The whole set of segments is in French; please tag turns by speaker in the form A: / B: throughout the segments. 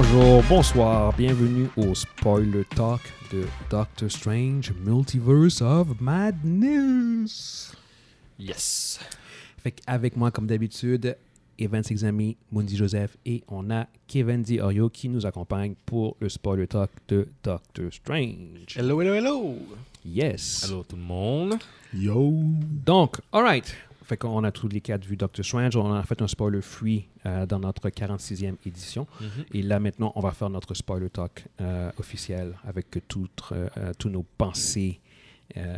A: Bonjour, bonsoir, bienvenue au Spoiler Talk de Doctor Strange Multiverse of Madness.
B: Yes.
A: Fait avec moi, comme d'habitude, Evan Exami, Mundi Joseph et on a Kevin Di Orio qui nous accompagne pour le Spoiler Talk de Doctor Strange.
B: Hello, hello, hello.
A: Yes.
B: Hello tout le monde.
C: Yo!
A: Donc, alright. Fait qu'on a tous les quatre vu Doctor Strange. On a fait un spoiler free euh, dans notre 46e édition. Et là, maintenant, on va faire notre spoiler talk euh, officiel avec toutes euh, euh, tous nos pensées euh,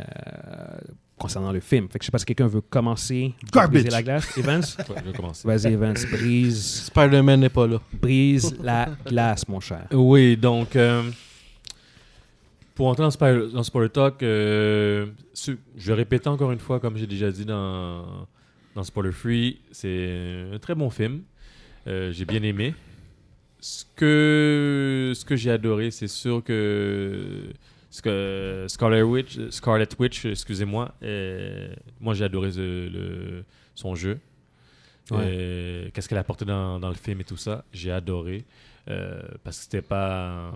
A: concernant le film. Fait que je sais pas si quelqu'un veut commencer.
C: Garbage.
A: Briser la glace. Evans?
B: Ouais, je vais commencer.
A: Vas-y, Evans. Brise,
B: Spider-Man n'est pas là.
A: brise la glace, mon cher.
B: Oui, donc, euh, pour entrer dans Spoiler, dans Spoiler Talk, euh, ce- je vais répéter encore une fois, comme j'ai déjà dit dans, dans Spoiler Free, c'est un très bon film. Euh, j'ai bien aimé. Ce que, ce que j'ai adoré, c'est sûr que, ce que Scarlet Witch, Scarlet Witch excusez-moi, euh, moi j'ai adoré le- le- son jeu.
A: Ouais.
B: Qu'est-ce qu'elle a apporté dans, dans le film et tout ça, j'ai adoré. Euh, parce que c'était pas. euh,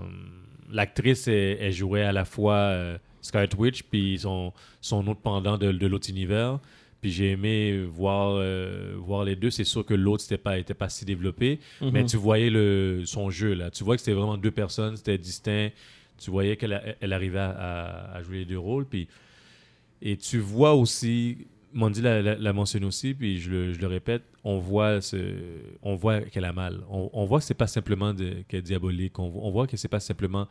B: L'actrice, elle, elle jouait à la fois euh, Scarlet Witch, puis son, son autre pendant de, de l'autre univers. Puis j'ai aimé voir, euh, voir les deux. C'est sûr que l'autre n'était pas, était pas si développé, mais
A: Mhm.
B: tu voyais le, son jeu là. Tu vois que c'était vraiment deux personnes, c'était distinct. Tu voyais qu'elle elle arrivait à jouer les deux rôles. Puis, et tu vois aussi, Mandy l'a, l'a- l'a mentionné aussi, puis je le, je le répète, on voit, ce, on voit qu'elle a mal. On, on voit que c'est pas simplement qu'elle est diabolique. On, on voit que c'est pas simplement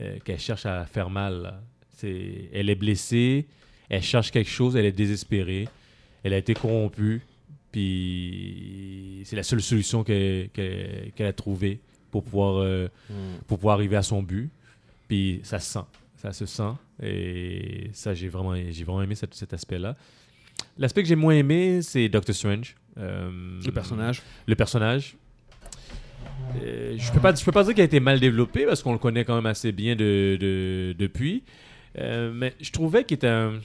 B: euh, qu'elle cherche à faire mal. C'est, elle est blessée, elle cherche quelque chose, elle est désespérée, elle a été corrompue, puis c'est la seule solution qu'elle, qu'elle- qu'elle a trouvée pour pouvoir, euh,
A: Mhm.
B: pour pouvoir arriver à son but. Puis ça se sent, ça se sent. Et ça, j'ai vraiment, j'ai vraiment aimé cet, cet aspect-là. L'aspect que j'ai moins aimé, c'est Doctor Strange. Euh,
A: Le personnage.
B: Le personnage. Euh, je peux pas, je peux pas dire qu'il a été mal développé parce qu'on le connaît quand même assez bien de, de- depuis. Euh, mais je trouvais qu'il était un-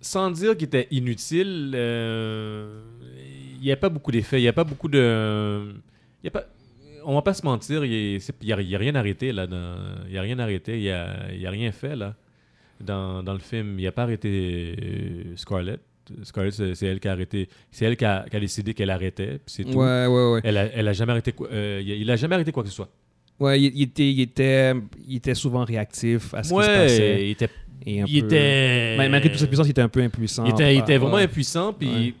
B: Sans dire qu'il était inutile, il n'y a pas beaucoup d'effets. Il n'y a pas beaucoup de. Il y a pas... On va pas se mentir, il n'y a, rien arrêté là. Il n'y a rien arrêté, il n'y a rien fait là. Dans, dans le film, il n'y a pas arrêté euh, Scarlett. Scarlett, c'est elle qui a arrêté. C'est elle qui a, qui a décidé qu'elle arrêtait. C'est tout.
A: Ouais, ouais, ouais.
B: Elle, a, elle a jamais arrêté. euh, il a- il a jamais arrêté quoi que ce soit.
A: Ouais, il, il était, il, était, il était souvent réactif à ce qui se passait.
B: Ouais, il était.
A: Et
B: Il
A: peu-
B: était.
A: Mal- Malgré toute cette puissance, il était un peu impuissant.
B: Il était, il était vraiment
A: ouais.
B: impuissant, puis
A: Ouais.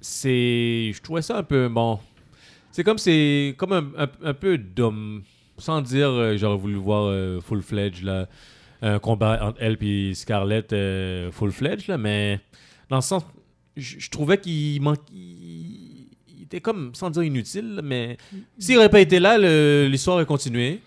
B: c'est, je trouvais ça un peu bon. C'est comme c'est comme un, un, un peu d'homme, sans dire euh, j'aurais voulu voir euh, full fledged là, un combat entre elle et Scarlett euh, full fledged là, mais dans le sens, je trouvais qu'il manque, il, était comme sans dire inutile, là, mais s'il aurait pas été là, l'histoire aurait continué.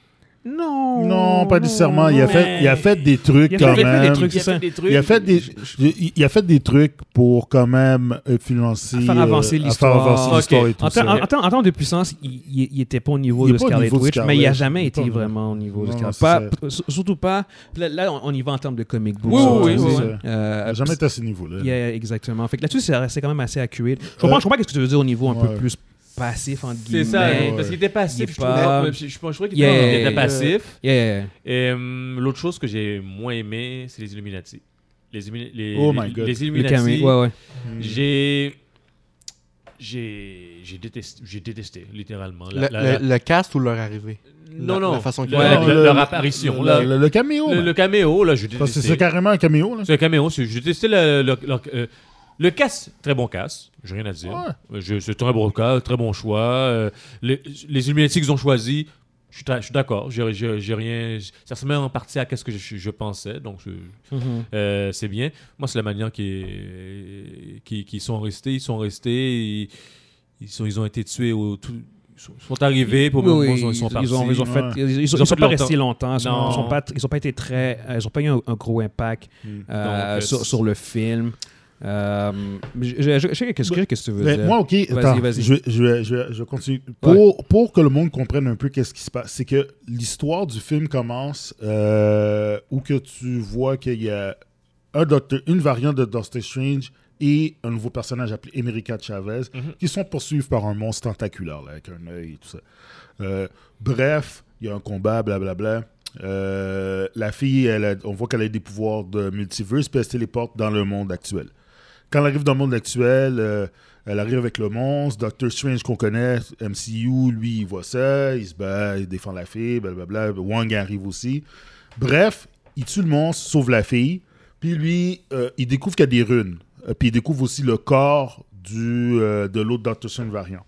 A: Non.
C: Non, pas nécessairement. Il a,
B: mais-
C: fait, il a fait des trucs quand même.
A: trucs,
B: Il a fait des trucs.
C: Il a fait des, il il a fait des trucs pour quand même influencer.
A: À faire avancer
C: euh,
A: l'histoire.
C: faire avancer
B: Ok.
C: l'histoire et tout
A: En, en- en ter- en termes de puissance, il, il, il était pas au niveau de Scarlet
C: niveau de
A: Witch, mais il a
C: Scarlet.
A: jamais été vraiment au niveau de Scarlet. p- surtout pas. Là, là, on, on y va en termes de comic book.
B: Oui, oui, oui, oui.
A: Euh,
C: jamais été à ce niveau-là.
A: yeah, exactement. Fait que là-dessus, c'est quand même assez accurate. Je comprends,
C: Euh,
A: je comprends ce que tu veux dire au niveau un peu plus passif, entre guillemets.
B: C'est ça,
C: Ouais.
B: parce qu'il était
A: Il
B: passif. Je,
A: pas-
B: je, je, je trouvais qu'il
A: Yeah.
B: était, il était passif.
A: Yeah.
B: Et hum, l'autre chose que j'ai moins aimé, c'est les Illuminati. Les, les,
C: Oh my God.
B: les
A: Le
B: Illuminati,
A: camé- Ouais, ouais.
B: J'ai. J'ai j'ai détesté, j'ai détesté, littéralement. La-
D: Le,
B: la-
D: le-
B: la-
D: le cast ou leur arrivée?
B: Non,
D: la-
B: non.
D: la façon
B: le- le- le-
C: le-
B: leur
C: le-
B: apparition.
C: Le,
B: là.
C: le- le caméo.
B: Le, le caméo, là, j'ai détesté.
C: c'est carrément un caméo. Là.
B: C'est un caméo. J'ai détesté le, le, le, euh, le casse. Très bon casse. J'ai rien à dire.
C: Ouais.
B: Euh, je- C'est un très bon cas, très bon choix. Euh, les, les Illuminati qu'ils ont choisi, je suis ta- je suis d'accord. J'ai j'ai- j'ai rien. Ça se met en partie à ce que je, je pensais. Donc, je-
A: Mhm.
B: euh, c'est bien. Moi, c'est la manière qui, qui, qui sont restés. Ils sont restés. Ils, ils sont, ils ont été tués au tout. Ils sont, arrivés pour
A: Oui,
B: ils sont, ils sont partis.
A: ils ont, ils ont fait,
C: Ouais.
A: ils,
B: ont fait
A: pas
B: longtemps.
A: restés longtemps. Ils
B: Non.
A: ont, ils ont pas, ils ont pas été très, ils ont pas eu un, un gros impact
C: Hmm.
A: euh, sur le film. Euh, je, je, je, je sais qu'est-ce que tu veux
C: Mais
A: dire?
C: moi, OK,
A: Vas-y,
C: attends,
A: vas-y.
C: Je, vais- je, vais- je, vais- je continue. Pour, pour que le monde comprenne un peu qu'est-ce qui se passe, c'est que l'histoire du film commence euh, où que tu vois qu'il y a un docteur, une variante de Doctor Strange et un nouveau personnage appelé America Chavez,
B: Mhm.
C: qui sont poursuivis par un monstre tentaculaire, là, avec un œil et tout ça. Euh, bref, il y a un combat, blablabla. Euh, la fille, elle a- on voit qu'elle a des pouvoirs de multiverse, puis elle se téléporte dans le monde actuel. Quand elle arrive dans le monde actuel, euh, elle arrive avec le monstre. Doctor Strange qu'on connaît, MCU, lui, il voit ça, il se bat, il défend la fille, blablabla. Wang arrive aussi. Bref, il tue le monstre, sauve la fille. Puis lui, euh, il découvre qu'il y a des runes. Euh, puis il découvre aussi le corps du, de l'autre Doctor Strange variant.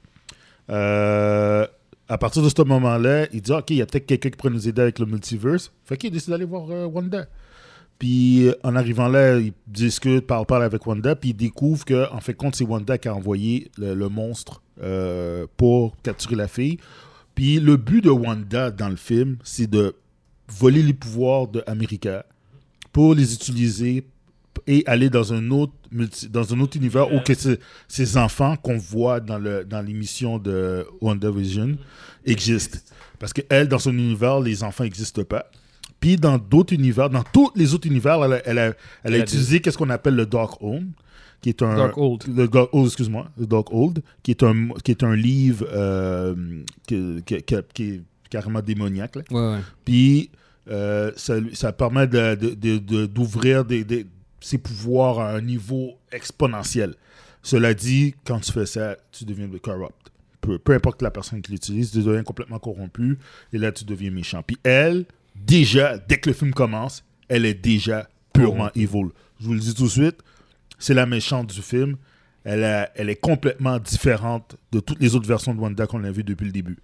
C: À partir de ce moment-là, il dit OK, il y a peut-être quelqu'un qui pourrait nous aider avec le multiverse. Fait qu'il décide d'aller voir Wanda. Puis en arrivant là, il discute, parle, parle avec Wanda, puis il découvre que en fait compte c'est Wanda qui a envoyé le, le monstre euh, pour capturer la fille. Puis le but de Wanda dans le film, c'est de voler les pouvoirs de America pour les utiliser et aller dans un autre multi- dans un autre univers où que ce- ces enfants qu'on voit dans le dans l'émission de WandaVision existent. parce que elle dans son univers les enfants n'existent pas puis dans d'autres univers dans tous les autres univers elle a, elle a- elle a
B: Elle
C: utilisé qu'est-ce qu'on appelle le Dark Home qui est un
A: Dark Old.
C: le Dark Old, excuse-moi, le Dark Old, qui est un, qui est un livre euh, que- qui est carrément démoniaque. là.
A: Ouais, ouais.
C: Puis euh, ça, ça permet de- de- de- de- d'ouvrir ses pouvoirs à un niveau exponentiel. Cela dit, quand tu fais ça, tu deviens corrupt. Peu, peu importe la personne qui l'utilise, tu deviens complètement corrompu et là, tu deviens méchant. Puis elle, déjà, dès que le film commence, elle est déjà purement evil. Je vous le dis tout de suite, c'est la méchante du film. Elle, a- elle est complètement différente de toutes les autres versions de Wanda qu'on a vues depuis le début.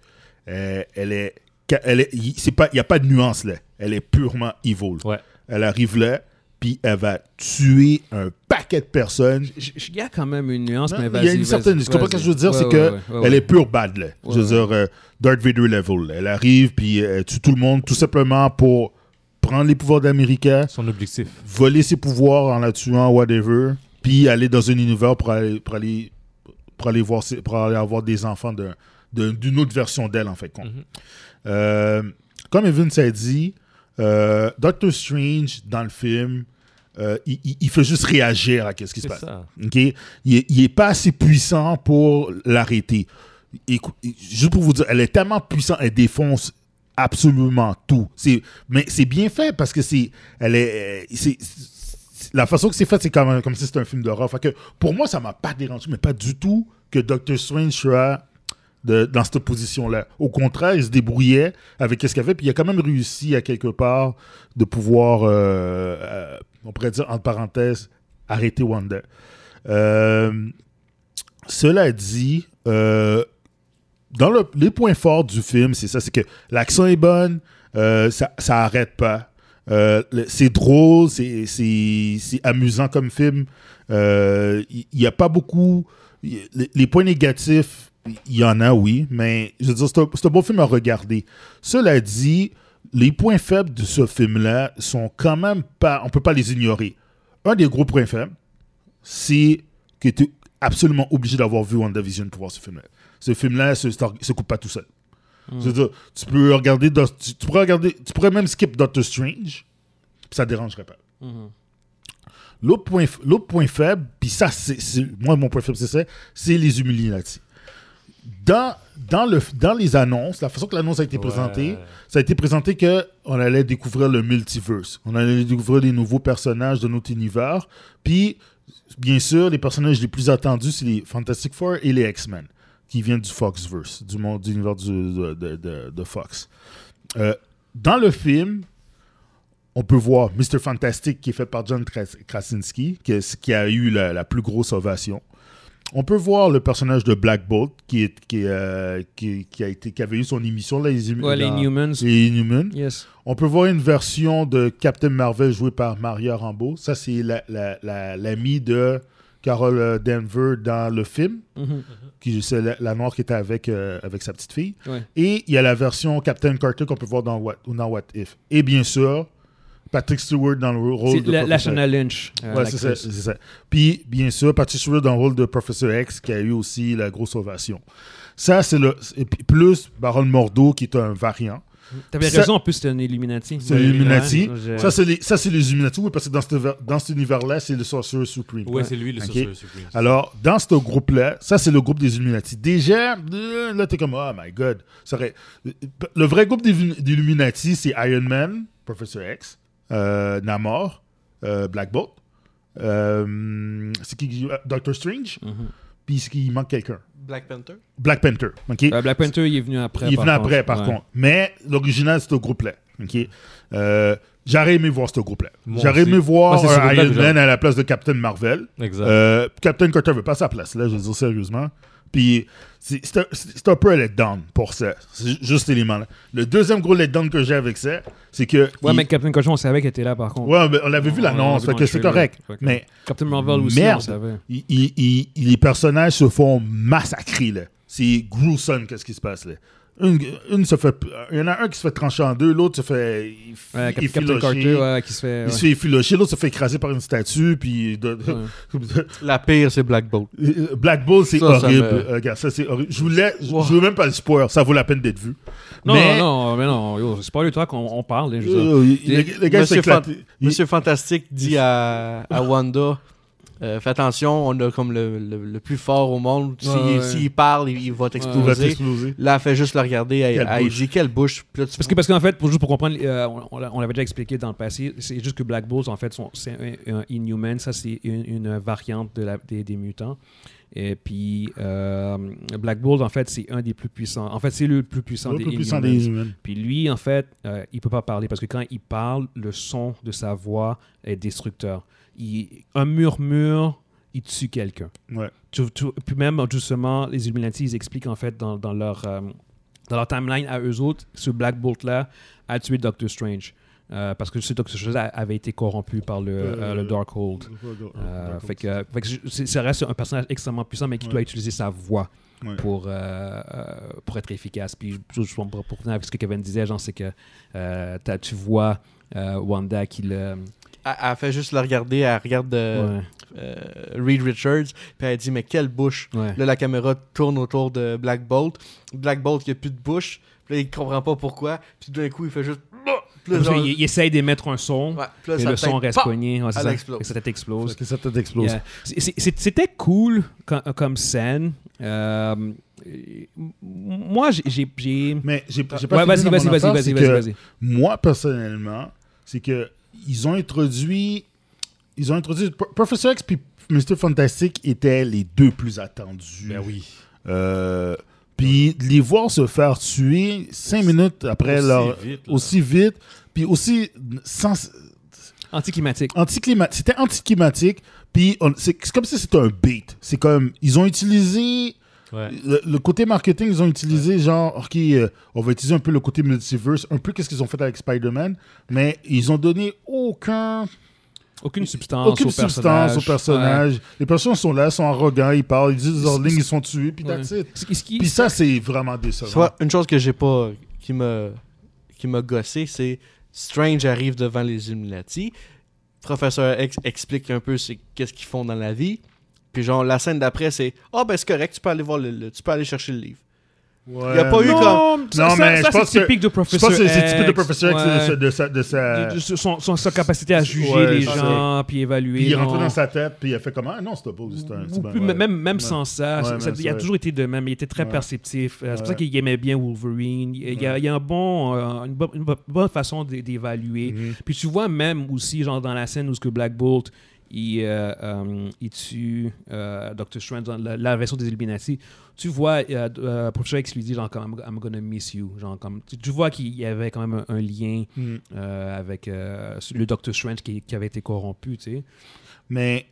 C: Euh, elle est, elle est, c'est pas, il n'y a pas de nuance là. Elle est purement evil.
B: Ouais.
C: Elle arrive là, puis elle va tuer un paquet de personnes.
A: Il y a quand même une nuance,
C: Non,
A: mais
C: il
A: vas-y.
C: y a une certaine. Tu comprends ce que je veux dire? c'est
A: Ouais,
C: que
A: ouais, ouais, ouais,
C: elle est pure bad, là. je veux
A: Ouais,
C: dire, euh, Darth Vader level. Elle arrive, puis elle tue tout le monde, tout simplement pour prendre les pouvoirs d'América,
B: Son objectif.
C: voler ses pouvoirs en la tuant, whatever, puis aller dans un univers pour aller, pour aller, pour aller, voir, pour aller avoir des enfants d'un- d'un- d'une autre version d'elle, en fait. compte.
B: Mhm.
C: Euh, comme Evan s'est dit, euh, Doctor Strange, dans le film, euh, il, il- il fait juste réagir à ce qui se passe.
B: ça.
C: OK? Il est, il est pas assez puissant pour l'arrêter. Juste pour vous dire, elle est tellement puissante, elle défonce absolument tout. Mais c'est bien fait parce que c'est, elle est, c'est, c'est- la façon que c'est fait, c'est comme, comme si c'était un film d'horreur. Que pour moi, ça m'a pas dérangé, mais pas du tout que Doctor Strange soit dans cette position-là. Au contraire, il se débrouillait avec ce qu'il avait, puis il a quand même réussi à quelque part de pouvoir, euh, euh, on pourrait dire, entre parenthèses, arrêter Wanda. Euh, cela dit, euh, dans le- les points forts du film, c'est ça, c'est que l'action est bonne, euh, ça, ça arrête pas. Euh, c'est drôle, c'est, amusant comme film. Euh, Il n'y a pas beaucoup. les points négatifs, il y en a, oui, mais je veux dire, c'est un, bon film à regarder. Cela dit, les points faibles de ce film-là sont quand même pas. On peut pas les ignorer. Un des gros points faibles, c'est que tu es absolument obligé d'avoir vu WandaVision pour voir ce film-là. Ce film-là se, se coupe pas tout seul. Tu peux regarder, tu, pourrais regarder, tu pourrais même skip Doctor Strange, puis ça dérangerait pas. L'autre point, point faible, puis ça, c'est, moi, mon point faible, c'est ça, c'est les Illuminati. Dans, dans, le, dans les annonces, la façon que l'annonce a été présentée, ça a été présenté qu'on allait découvrir le multiverse. On allait découvrir des nouveaux personnages de notre univers. Puis, bien sûr, les personnages les plus attendus, c'est les Fantastic Four et les X-Men, qui viennent du Foxverse, du monde du univers du- de, de- de- Fox. Euh, dans le film, on peut voir Mr. Fantastic qui est fait par John Kras- Krasinski, qui, a eu la, la plus grosse ovation. On peut voir le personnage de Black Bolt qui, est, qui, euh, qui, qui a été, qui avait eu son émission là, les,
A: Ouais, les
C: dans-
A: Newmans.
C: les Inhumans.
A: Yes.
C: On peut voir une version de Captain Marvel jouée par Maria Rambeau. Ça, c'est la- la- la- l'amie de Carol euh, Denver dans le film,
A: Mhm.
C: qui c'est la, la noire qui était avec, euh, avec sa petite fille.
A: Ouais.
C: Et il y a la version Captain Carter qu'on peut voir dans What, dans What If. Et bien sûr, Patrick Stewart dans le rôle
A: C'est
C: de
A: la, Lashana Lynch. euh,
C: Ouais, c'est ça, ça. Puis, bien sûr, Patrick Stewart dans le rôle de Professeur X, qui a eu aussi la grosse ovation. Ça, c'est le. et puis plus Baron Mordo, qui est un variant.
A: T'avais raison, en plus, c'était un Illuminati.
C: C'est l'Illuminati.
A: Ouais, je-
C: Ça, c'est les, ça, c'est les Illuminati, oui, parce que dans, cet univers- dans cet univers-là, c'est le Sorcerer Supreme.
B: Ouais, c'est lui le
C: Ok.
B: Sorcerer Supreme.
C: Alors, dans ce groupe-là, ça, c'est le groupe des Illuminati. Déjà, là, t'es comme, oh my god. Ça aurait- Le vrai groupe des des Illuminati, c'est Iron Man, Professor X, Namor, euh, Black Bolt, euh, c'est qui euh, Doctor Strange,
A: Mhm.
C: puis c'est qui manque quelqu'un.
D: Black Panther.
C: Black Panther, ok?
A: Euh, Black Panther, il est venu après.
C: Il est
A: par
C: venu
A: contre.
C: après, par
A: Ouais.
C: contre. Mais l'original, c'est ce groupe-là. ok? Euh, J'aurais aimé voir ce groupe-là. J'aurais aimé voir
B: Moi,
C: Iron Man à la place de Captain Marvel.
B: Exact.
C: Euh, Captain Carter veut pas sa place, là, je veux dire sérieusement. Puis c'est un, peu un letdown pour ça. C'est juste cet élément-là. Le deuxième gros letdown que j'ai avec ça, c'est que.
A: Ouais,
C: il-
A: mais Captain Cochon, on savait qu'elle était là, par contre.
C: Ouais, mais on avait vu
A: On
C: l'annonce,
A: l'a
C: fait que c'est correct.
A: Que-
C: Mais
A: Captain Marvel aussi,
C: Merde.
A: on savait.
C: il- les personnages se font massacrer, là. C'est gruesome, qu'est-ce qui se passe, là. Une, une se fait. Il y en a un qui se fait trancher en deux, l'autre se fait. il-
A: Ouais,
C: il
A: Captain. Carter, ouais, qui se fait.
C: Il se
A: ouais.
C: fait effilocher, l'autre se fait écraser par une statue, puis. de-
A: Ouais.
D: La pire, c'est Black Bolt.
C: Euh, Black Bull, c'est
D: ça
C: horrible.
D: me-
C: Euh, regarde, ça, c'est horrible. Je voulais, je
D: Wow.
C: je veux même pas le spoiler. Ça vaut la peine d'être vu.
A: Non,
C: mais,
A: non, mais non, c'est pas le truc qu'on on parle. là, je veux dire.
C: euh, il- le, le gars
D: Monsieur, Fan-
C: éclaté. Il-
D: Monsieur Fantastique dit à, à Wanda euh, Fais attention, on a comme le, le- le plus fort au monde. S'il
A: Ouais, ouais.
D: s'il parle, il, il va
C: il va
D: t'exploser. Là, elle fait juste le regarder. Elle, elle
C: bouche.
D: dit Quelle bouche là, tu-
A: Parce que parce qu'en fait, pour, juste pour comprendre, euh, on, on l'a- on l'avait déjà expliqué dans le passé, c'est juste que Black Bulls, en fait, sont- c'est un, un Inhuman, ça c'est une, une variante de la- des, des mutants. Et puis, euh, Black Bulls, en fait, c'est un des plus puissants. En fait, c'est le plus puissant
C: Le
A: des
C: plus puissant des.
A: Puis lui, en fait, euh, il peut pas parler parce que quand il parle, le son de sa voix est destructeur. Il, un murmure, il tue quelqu'un.
C: Ouais.
A: Tu- tu- puis même, justement, les Illuminati, ils expliquent en fait dans, dans leur, euh, dans leur timeline à eux autres, ce Black Bolt-là a tué Doctor Strange. Euh, parce que ce Doctor Strange avait été corrompu par le, euh, le Darkhold. Euh, fait que, fait ça reste un personnage extrêmement puissant, mais qui
C: Ouais.
A: doit utiliser sa voix
C: Ouais.
A: pour, euh, pour être efficace. Puis, pour, pour revenir avec ce que Kevin disait, genre, c'est que euh, tu vois euh, Wanda qui le.
D: Elle, elle fait juste le regarder. Elle regarde euh,
A: ouais,
D: euh, Reed Richards. Puis elle dit Mais quelle bouche
A: ouais.
D: Là, la caméra tourne autour de Black Bolt. Black Bolt, il n'y a plus de bouche. Puis là, il comprend pas pourquoi. Puis d'un coup, il fait juste. Là, genre-
A: qu'il- il, essaye d'émettre un son,
D: Ouais, là,
A: et le son reste
D: pop!
A: pogné. Ouais, ça.
D: explose.
A: Et sa tête explose.
C: Que.
A: Yeah. C'était cool comme, comme scène. Euh, moi, j'ai-
C: Mais j'ai j'ai
A: Ouais,
C: pas
A: vas-y, vas-y, vas-y, vas-y, vas-y.
C: Moi, personnellement, c'est que ils ont introduit. Ils ont introduit. Pro- Professor X puis Mr. Fantastic étaient les deux plus attendus.
B: Ben oui.
C: Euh, puis de les voir se faire tuer cinq minutes après
B: Aussi
C: leur.
B: vite,
C: aussi vite, puis aussi sans,
A: Anticlimatique.
C: anticlimatique. C'était anticlimatique, puis c'est c'est comme si c'était un bait. C'est comme. Ils ont utilisé.
B: Ouais.
C: Le, le côté marketing, ils ont utilisé genre, ok, euh, on va utiliser un peu le côté multiverse, un peu qu'est-ce qu'ils ont fait avec Spider-Man, mais ils ont donné aucun,
A: Aucune substance
C: aucune
A: au
C: substance
A: personnage.
C: au personnage. Les personnages sont là, sont arrogants, ils parlent, ils disent leurs lignes, ils sont tués, puis Puis ça, c'est vraiment décevant.
D: Soit une chose que j'ai pas. qui m'a qui m'a gossé, c'est Strange arrive devant les Illuminati. Professeur X explique un peu qu'est-ce qu'ils font dans la vie. Puis genre la scène d'après c'est ah ben c'est correct tu peux aller voir le, le- tu peux aller chercher le livre.
C: Ouais,
D: Il y a pas eu comme-
A: Non, ça,
C: Non,
A: ça-
C: mais
A: ça,
C: je pense
A: c'est
C: que-
A: typique de
C: Je
A: Professeur
C: pense que c'est typique de
A: X ouais.
C: de, de sa... De sa...
A: De- de- son, son- sa capacité à juger
C: Ouais,
A: les
C: c'est
A: gens, puis évaluer.
C: Puis il est rentré dans sa tête, puis il a fait comment Ah non, c'était pas juste un. c'est
A: Ou. Même, même
C: Ouais.
A: sans ça,
C: Ouais,
A: ça-
C: mais
A: ça- il a
C: c'est-
A: toujours été de même. Il était très
C: Ouais.
A: perceptif. Euh, C'est pour ça qu'il aimait bien Wolverine. Il, y a, il y a un bon, euh, une, bo- une bo- bonne façon d'é- d'évaluer.
C: Mhm.
A: Puis tu vois même aussi, genre dans la scène où ce que Black Bolt il, euh, euh, il tue euh, Doctor Strange dans la, la version des Illuminati, tu vois euh, euh, Professor X lui dit genre comme I'm gonna miss you. Genre, comme, tu, tu vois qu'il y avait quand même un, un lien
C: Mhm.
A: euh, avec le Doctor Strange qui, qui avait été corrompu, tu sais.
C: Mais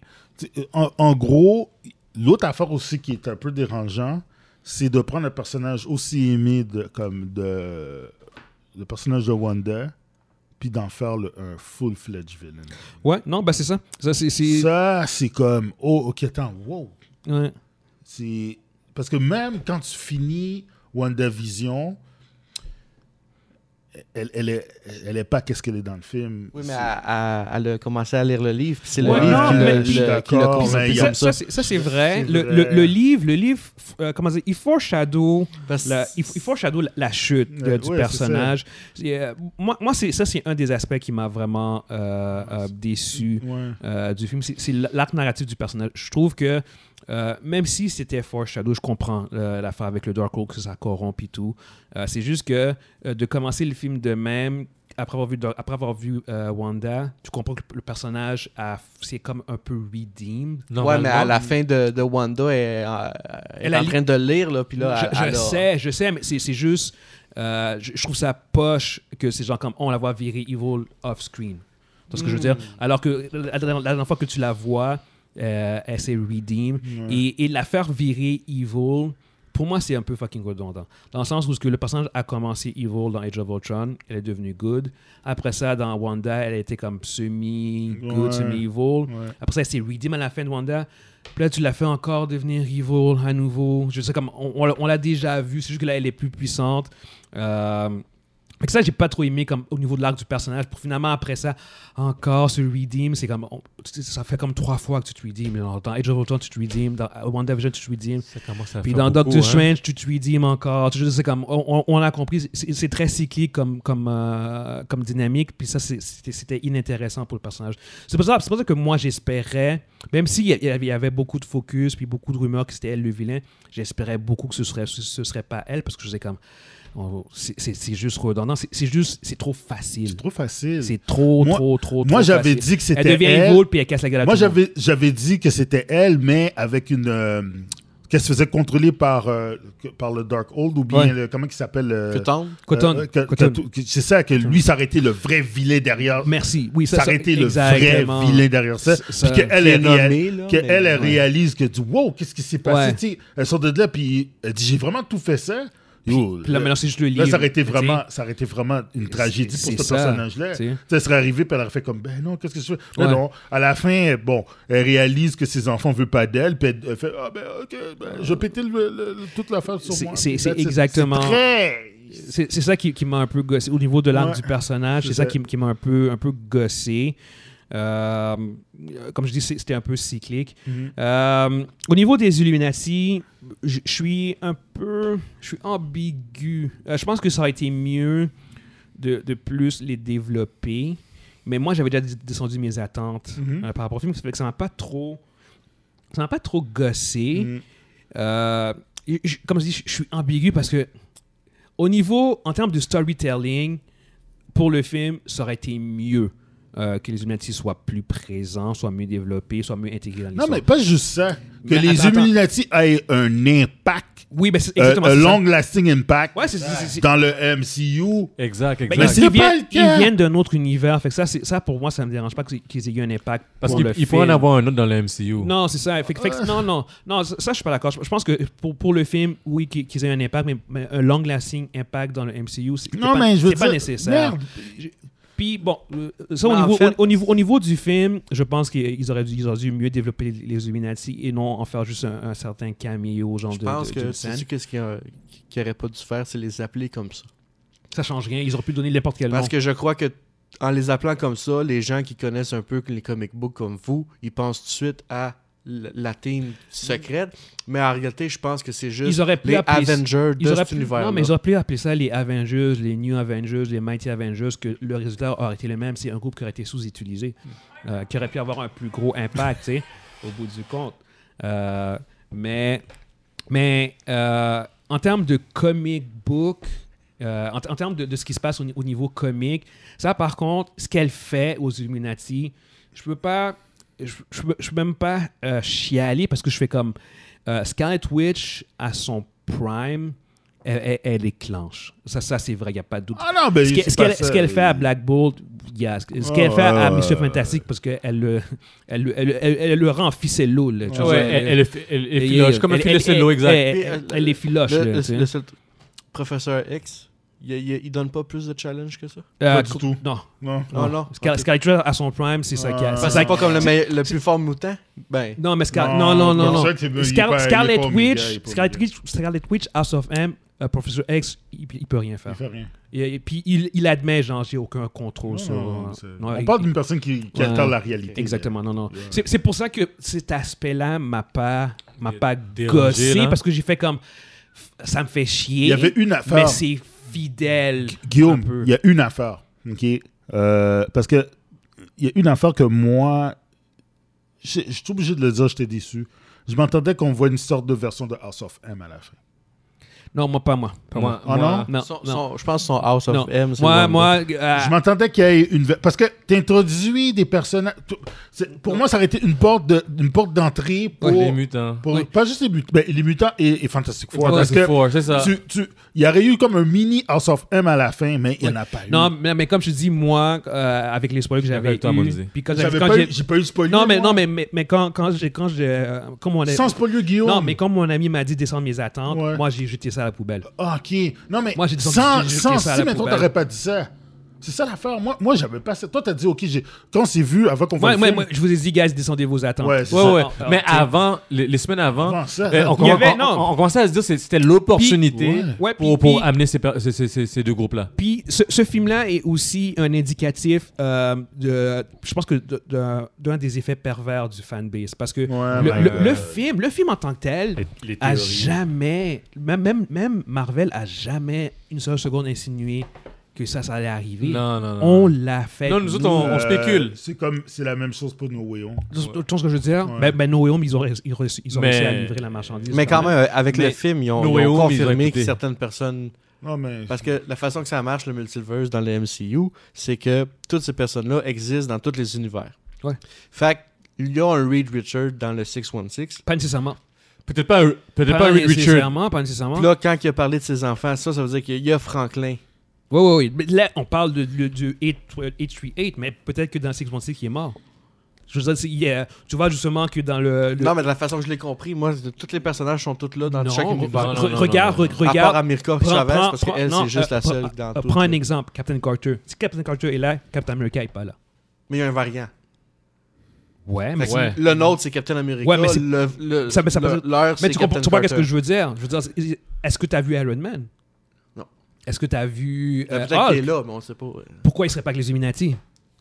C: en, en gros, l'autre affaire aussi qui est un peu dérangeant, c'est de prendre un personnage aussi aimé de, comme de, le personnage de Wanda, puis d'en faire le- un full-fledged villain.
A: Ouais, non, ben c'est ça. Ça, c'est. c'est-
C: Ça, c'est comme, oh, ok, attends, wow.
A: ouais.
C: C'est parce que même quand tu finis WandaVision, elle, elle, est, elle est pas qu'est-ce qu'elle est dans le film.
D: Oui, mais elle, a commencé à lire le livre, c'est le
A: Ouais,
D: livre
A: non,
D: qui l'a- comme
A: Ça,
D: ça.
A: c'est- ça, c'est vrai. Le,
C: vrai.
A: le- le livre, le livre euh, comment dire, il foreshadow, la, il, il foreshadow la, la chute du
C: ouais,
A: personnage. Euh, moi, moi c'est, ça, c'est un des aspects qui m'a vraiment euh, euh, déçu
C: Ouais.
A: euh, du film. C'est, c'est l'arc narratif du personnage. Je trouve que euh, même si c'était foreshadow, je comprends euh, l'affaire avec le Dark Oak, que ça corrompt et tout. Euh, c'est juste que euh, de commencer le film de même, après avoir vu, après avoir vu euh, Wanda, tu comprends que le personnage, a, c'est comme un peu redeemed.
D: Ouais, mais à la fin de, de Wanda, elle, elle
A: Elle
D: est
A: a
D: en train de lire, là, puis là,
A: je
D: elle-
A: sais, je sais, mais c'est c'est juste. euh, je, je trouve ça poche que ces gens comme on la voit virer evil off-screen. Tu vois ce que je veux dire? Alors que la, la- la dernière fois que tu la vois, euh, elle s'est redeem.
C: Ouais.
A: Et, et la faire virer evil, pour moi, c'est un peu fucking redondant. Dans le sens où ce que le personnage a commencé evil dans Age of Ultron, elle est devenue good. Après ça, dans Wanda, elle était comme semi-good,
C: Ouais.
A: semi-evil.
C: Ouais.
A: Après ça, elle s'est redeem à la fin de Wanda. Puis là, tu l'as fait encore devenir evil à nouveau. Je sais comme on, on l'a- on l'a déjà vu, c'est juste que là, elle est plus puissante. Euh, fait que ça, j'ai pas trop aimé comme au niveau de l'arc du personnage. Pour finalement, après ça, encore se redeem. C'est comme. on- sais, ça fait comme trois fois que tu te redeem. Dans, Age of Ultron, tu te redeem. Dans WandaVision, tu te redeem. Puis dans
B: beaucoup,
A: Doctor
B: hein.
A: Strange, tu te redeem encore. C'est comme, on, on- a compris, c'est- très cyclique comme, comme, euh, comme dynamique. Puis ça, c'était inintéressant pour le personnage. C'est pour, ça- c'est pour ça que moi, j'espérais, même s'il y y avait beaucoup de focus, puis beaucoup de rumeurs que c'était elle le vilain, j'espérais beaucoup que ce serait, ce, serait pas elle, parce que je sais comme, oh, c'est c'est- c'est juste redondant. C'est juste, c'est trop facile.
C: C'est trop facile.
A: C'est trop,
C: Moi-
A: trop, trop, trop
C: Moi, j'avais dit que
A: Elle
C: c'était
A: devient
C: elle.
A: evil, puis elle casse la gueule à
C: Moi, j'avais, j'avais dit que c'était elle, mais avec une. euh, qu'elle se faisait contrôler par, euh, par le Dark Hold ou bien.
A: Ouais.
C: le- comment il s'appelle euh,
D: Cotton.
C: Euh, que-
A: Cotton.
C: C'est ça, que lui s'arrêtait le vrai vilain derrière.
A: Merci. Oui, ça, ça
C: S'arrêter le vrai vilain derrière ça.
A: Ça-
C: Puis qu'elle elle, réa-
D: nommé, là,
C: que
D: mais-
C: elle, elle
D: ouais.
C: réalise que du wow, qu'est-ce qui s'est passé?
A: Ouais.
C: Elle sort de là, puis elle dit J'ai vraiment tout fait ça. Yo,
A: Puis là, maintenant, c'est juste le livre.
C: Là, ça aurait été vraiment, ça aurait été vraiment une tragédie pour ce
A: ça,
C: personnage-là. Elle serait arrivée, puis elle aurait fait comme, ben non, qu'est-ce que je fais? Mais non, à la fin, bon, elle réalise que ses enfants ne veulent pas d'elle, puis elle, fait, ah ben ok, ben, je vais péter le- le- toute l'affaire sur moi.
A: c'est- exactement-
C: C'est très...
A: C'est c'est ça qui, qui m'a un peu gossé. Au niveau de
C: Ouais,
A: du personnage,
C: c'est
A: c'est ça
C: ça.
A: qui, qui m'a un peu, un peu gossé. Euh, comme je dis, c'était un peu cyclique.
C: Mhm.
A: Euh, au niveau des Illuminati, je suis un peu. Je suis ambigu. Euh, je pense que ça aurait été mieux de, de plus les développer. Mais moi, j'avais déjà descendu mes attentes
C: Mhm.
A: par rapport au film. Ça fait que ça m'a pas trop. Ça m'a pas trop gossé.
C: Mhm.
A: Euh, je- comme je dis, je je suis ambigu parce que au niveau, en termes de storytelling, pour le film, ça aurait été mieux euh, que les Illuminati soient plus présents, soient mieux développés, soient mieux intégrés dans
C: Non,
A: l'histoire.
C: mais pas juste ça. Que
A: Mais
C: les. Illuminati aient un impact,
A: Oui, ben c'est
C: euh,
A: exactement
C: un
A: c'est ça.
C: long-lasting impact
A: Ouais, c'est- c'est-
C: dans le MCU.
B: Exact, exact.
C: Mais c'est
A: ils,
C: pas
A: viennent,
C: le cas.
A: ils viennent d'un autre univers. Fait que ça, c'est- ça, pour moi, ça me dérange pas qu'ils qu'ils aient eu un impact
B: Parce
A: pour
B: qu'il il faut en avoir un autre dans le MCU.
A: Non, c'est ça. Fait fait non, non, non, ça, ça, je suis pas d'accord. Je, pense que pour, pour le film, oui, qu'ils qu'ils aient un impact, mais, mais un long-lasting impact dans le MCU, c'est c'est
C: Non,
A: pas,
C: mais je veux
A: c'est pas
C: dire,
A: nécessaire.
C: merde.
A: Puis bon, euh, ça au niveau,
D: fait-
A: au, au niveau, au niveau du film, je pense qu'ils auraient, dû- ils auraient dû mieux développer les, les Illuminati et non en faire juste un, un certain cameo, genre
D: Je
A: de,
D: pense
A: de-
D: que c'est qu'est-ce qu'il aurait, qu'il aurait pas dû faire, c'est les appeler comme ça.
A: Ça change rien. Ils auraient pu donner n'importe quel nom.
D: Parce que je crois que en les appelant comme ça, les gens qui connaissent un peu les comic books comme vous, ils pensent tout de suite à la team secrète. Mais en réalité, je pense que c'est juste
A: Ils auraient pu
D: les
A: appeler-
D: Avengers
A: Ils
D: de
A: auraient
D: cet univers.
A: non, mais ils auraient pu appeler ça les Avengers, les New Avengers, les Mighty Avengers, que le résultat aurait été le même. C'est un groupe qui aurait été sous-utilisé, euh, qui aurait pu avoir un plus gros impact, tu sais, au bout du compte. Euh, mais mais euh, en termes de comic book, euh, en, en termes de, de ce qui se passe au niveau comique, ça, par contre, ce qu'elle fait aux Illuminati, je peux pas. Je, je peux, même pas euh, chialer parce que je fais comme. euh, Scarlet Witch, à son prime, elle, elle, elle déclenche. Ça, ça c'est vrai, il n'y a pas de doute.
C: Ah non, ben,
A: ce qu'elle ce qu'elle- ce fait à Black Bolt, il y a- ce
C: Oh,
A: qu'elle fait à Monsieur
C: ouais,
A: Fantastique, parce qu'elle le, elle, le- elle, elle- elle le rend ficello. là.
B: Ouais, elle, elle, filoche, comme un
A: elle-
B: filet cello, exact.
A: Elle,
D: Puis,
A: elle- elle les filoche.
D: le,
A: là,
D: le- le seul- Professeur X, il, il, il donne pas plus de challenge que ça?
A: Euh,
C: Pas du tout.
A: Non.
C: Non.
D: Non, non?
A: Scarlet Witch à son prime, c'est ça qui a.
C: Ah.
A: c'est
D: pas comme le, meilleur- le plus fort mutant. Ben,
A: Non, mais Scar-
C: Non,
A: non, non, non,
C: non,
A: non.
C: il
A: Scar-
C: il
A: Scarlet Witch,
C: il
A: Scarlet. Witch, Scarlet Witch, House of M, euh, Professor X, il, il peut rien
C: Il
A: faire.
C: fait rien.
A: Et, et puis il, il admet, genre, j'ai aucun contrôle
C: Non,
A: sur.
C: non,
A: euh, non,
C: on
A: il-
C: parle d'une personne qui, qui
A: Ouais.
C: altère la réalité.
A: Exactement, non, non.
C: Ouais.
A: C'est c'est pour ça que cet aspect-là m'a pas, pas gossé, parce que j'ai fait comme. Ça me fait chier.
C: Il y avait une
A: Mais
C: affaire.
A: c'est fidèle.
C: Guillaume, il y a une affaire. OK? Euh, parce que il y a une affaire que moi, je suis obligé de le dire, j'étais déçu. Je m'attendais qu'on voit une sorte de version de House of M à la fin.
A: Non, moi, pas moi. Pas moi.
B: Moi,
C: Ah
B: moi-
A: Non,
D: Son-
A: non.
D: son- je pense que son House of
A: Non.
D: M,
A: Moi, moi, euh,
C: Je m'attendais qu'il y ait une... Parce que tu introduis des personnages... Pour moi, ça aurait été une porte de- une porte d'entrée pour...
B: les mutants.
C: pour-
A: Oui.
C: Pas juste les mutants, ben, les mutants et, et Fantastic Four.
B: Ouais,
C: parce
B: c'est ça.
C: tu, tu- il y aurait eu comme un mini House of M à la fin, mais il n'y en a pas eu.
A: non, mais, mais comme je te dis, moi, euh, avec les spoilers que j'avais eu, puis quand
C: J'avais
A: j'ai- quand
C: pas
A: j'ai-
C: pas eu spoiler.
A: non, mais
C: moi.
A: non, mais, mais, mais quand quand j'ai quand j'ai euh, comme on a-
C: Sans spoiler, Guillaume.
A: non, mais quand mon ami m'a dit de descendre mes attentes,
C: Ouais.
A: moi j'ai jeté ça à la poubelle.
C: Ah, ok. Non, mais
A: Moi, j'ai dit
C: sans, sans
A: à
C: si, mettons, t'aurais pas dit ça. C'est ça l'affaire. Moi, moi j'avais pas ça. Toi, t'as dit, ok, j'ai... quand on s'est vu, avant qu'on voit
A: moi,
C: film,
A: je vous ai dit, guys, descendez vos attentes.
C: Ouais, c'est
B: Ouais,
C: ça.
B: ouais.
A: Ah,
B: Mais avant, les, les semaines avant,
C: Avant ça,
B: euh, on,
A: avait-
B: on- on- on commençait à se dire que c'était l'opportunité
C: Puis- ouais.
A: Ouais, puis-
B: pour, pour
A: puis-
B: amener ces, per- ces, ces- ces- deux groupes-là.
A: Puis ce, ce film-là est aussi un indicatif euh, de, je pense que de- de- d'un des effets pervers du fanbase, parce que
C: Ouais,
A: le, le-
C: euh,
A: le film, le film en tant que tel,
B: Les,
A: a jamais, même, même, même Marvel a jamais une seule seconde insinué que ça, ça allait arriver.
B: Non, non, non.
A: On l'a fait.
B: Non, nous autres, on-
C: euh,
B: spécule.
C: C'est comme, c'est la même chose pour No Way Home.
A: Tu vois ce que je veux dire?
C: Ouais.
A: Ben, ben, No Way Home, ils ont, réussi- ils ont réussi, ils ont
B: Mais-
A: réussi à livrer la marchandise.
D: Mais quand même, euh, avec
B: Mais
D: le film, ils ont,
B: No
D: ils
B: Way
D: ont
B: Home, ils ont
D: confirmé que certaines personnes.
C: Non, mais.
D: Parce que la façon que ça marche, le multiverse dans le MCU, c'est que toutes ces personnes-là existent dans tous les univers.
A: Ouais.
D: Fait qu'il y a un Reed Richard dans le 616.
A: Pas nécessairement.
B: Peut-être pas, un- peut-être pas, un Richard.
A: nécessairement, pas nécessairement.
D: Puis là, quand il a parlé de ses enfants, ça, ça veut dire qu'il y a Franklin.
A: Oui, oui, oui. Là, on parle de, de- du 8 838, mais peut-être que dans 616, il est mort. Je veux dire, tu vois justement que dans le. le-
D: Non, mais de la façon que je l'ai compris, moi, tous les personnages sont tous là dans
A: Non,
D: chaque univers.
B: non,
A: re-
B: non,
A: regarde,
B: non,
A: re-
B: non.
D: À part
A: regarde.
D: America
A: prends-
D: Chavez,
A: prends-
D: parce qu'elle, c'est juste
A: euh,
D: la seule
A: prends-
D: dans
A: euh,
D: tout.
A: Prends un exemple, Captain Carter. Si Captain Carter est là, Captain America n'est pas là.
D: Mais il y a un variant.
A: Ouais, mais
B: Ouais.
D: Le nôtre, c'est Captain America.
A: Ouais, mais c'est-
D: le, le,
A: Ça- mais ça-
D: le- leur,
A: Mais
D: c'est
A: tu comprends, comprends ce que je veux dire? Je veux dire, est-ce que tu as vu Iron Man? Est-ce que tu as vu.
D: Euh, Peut-être qu'il est là, mais on sait pas.
A: Pourquoi il serait pas avec les Illuminati?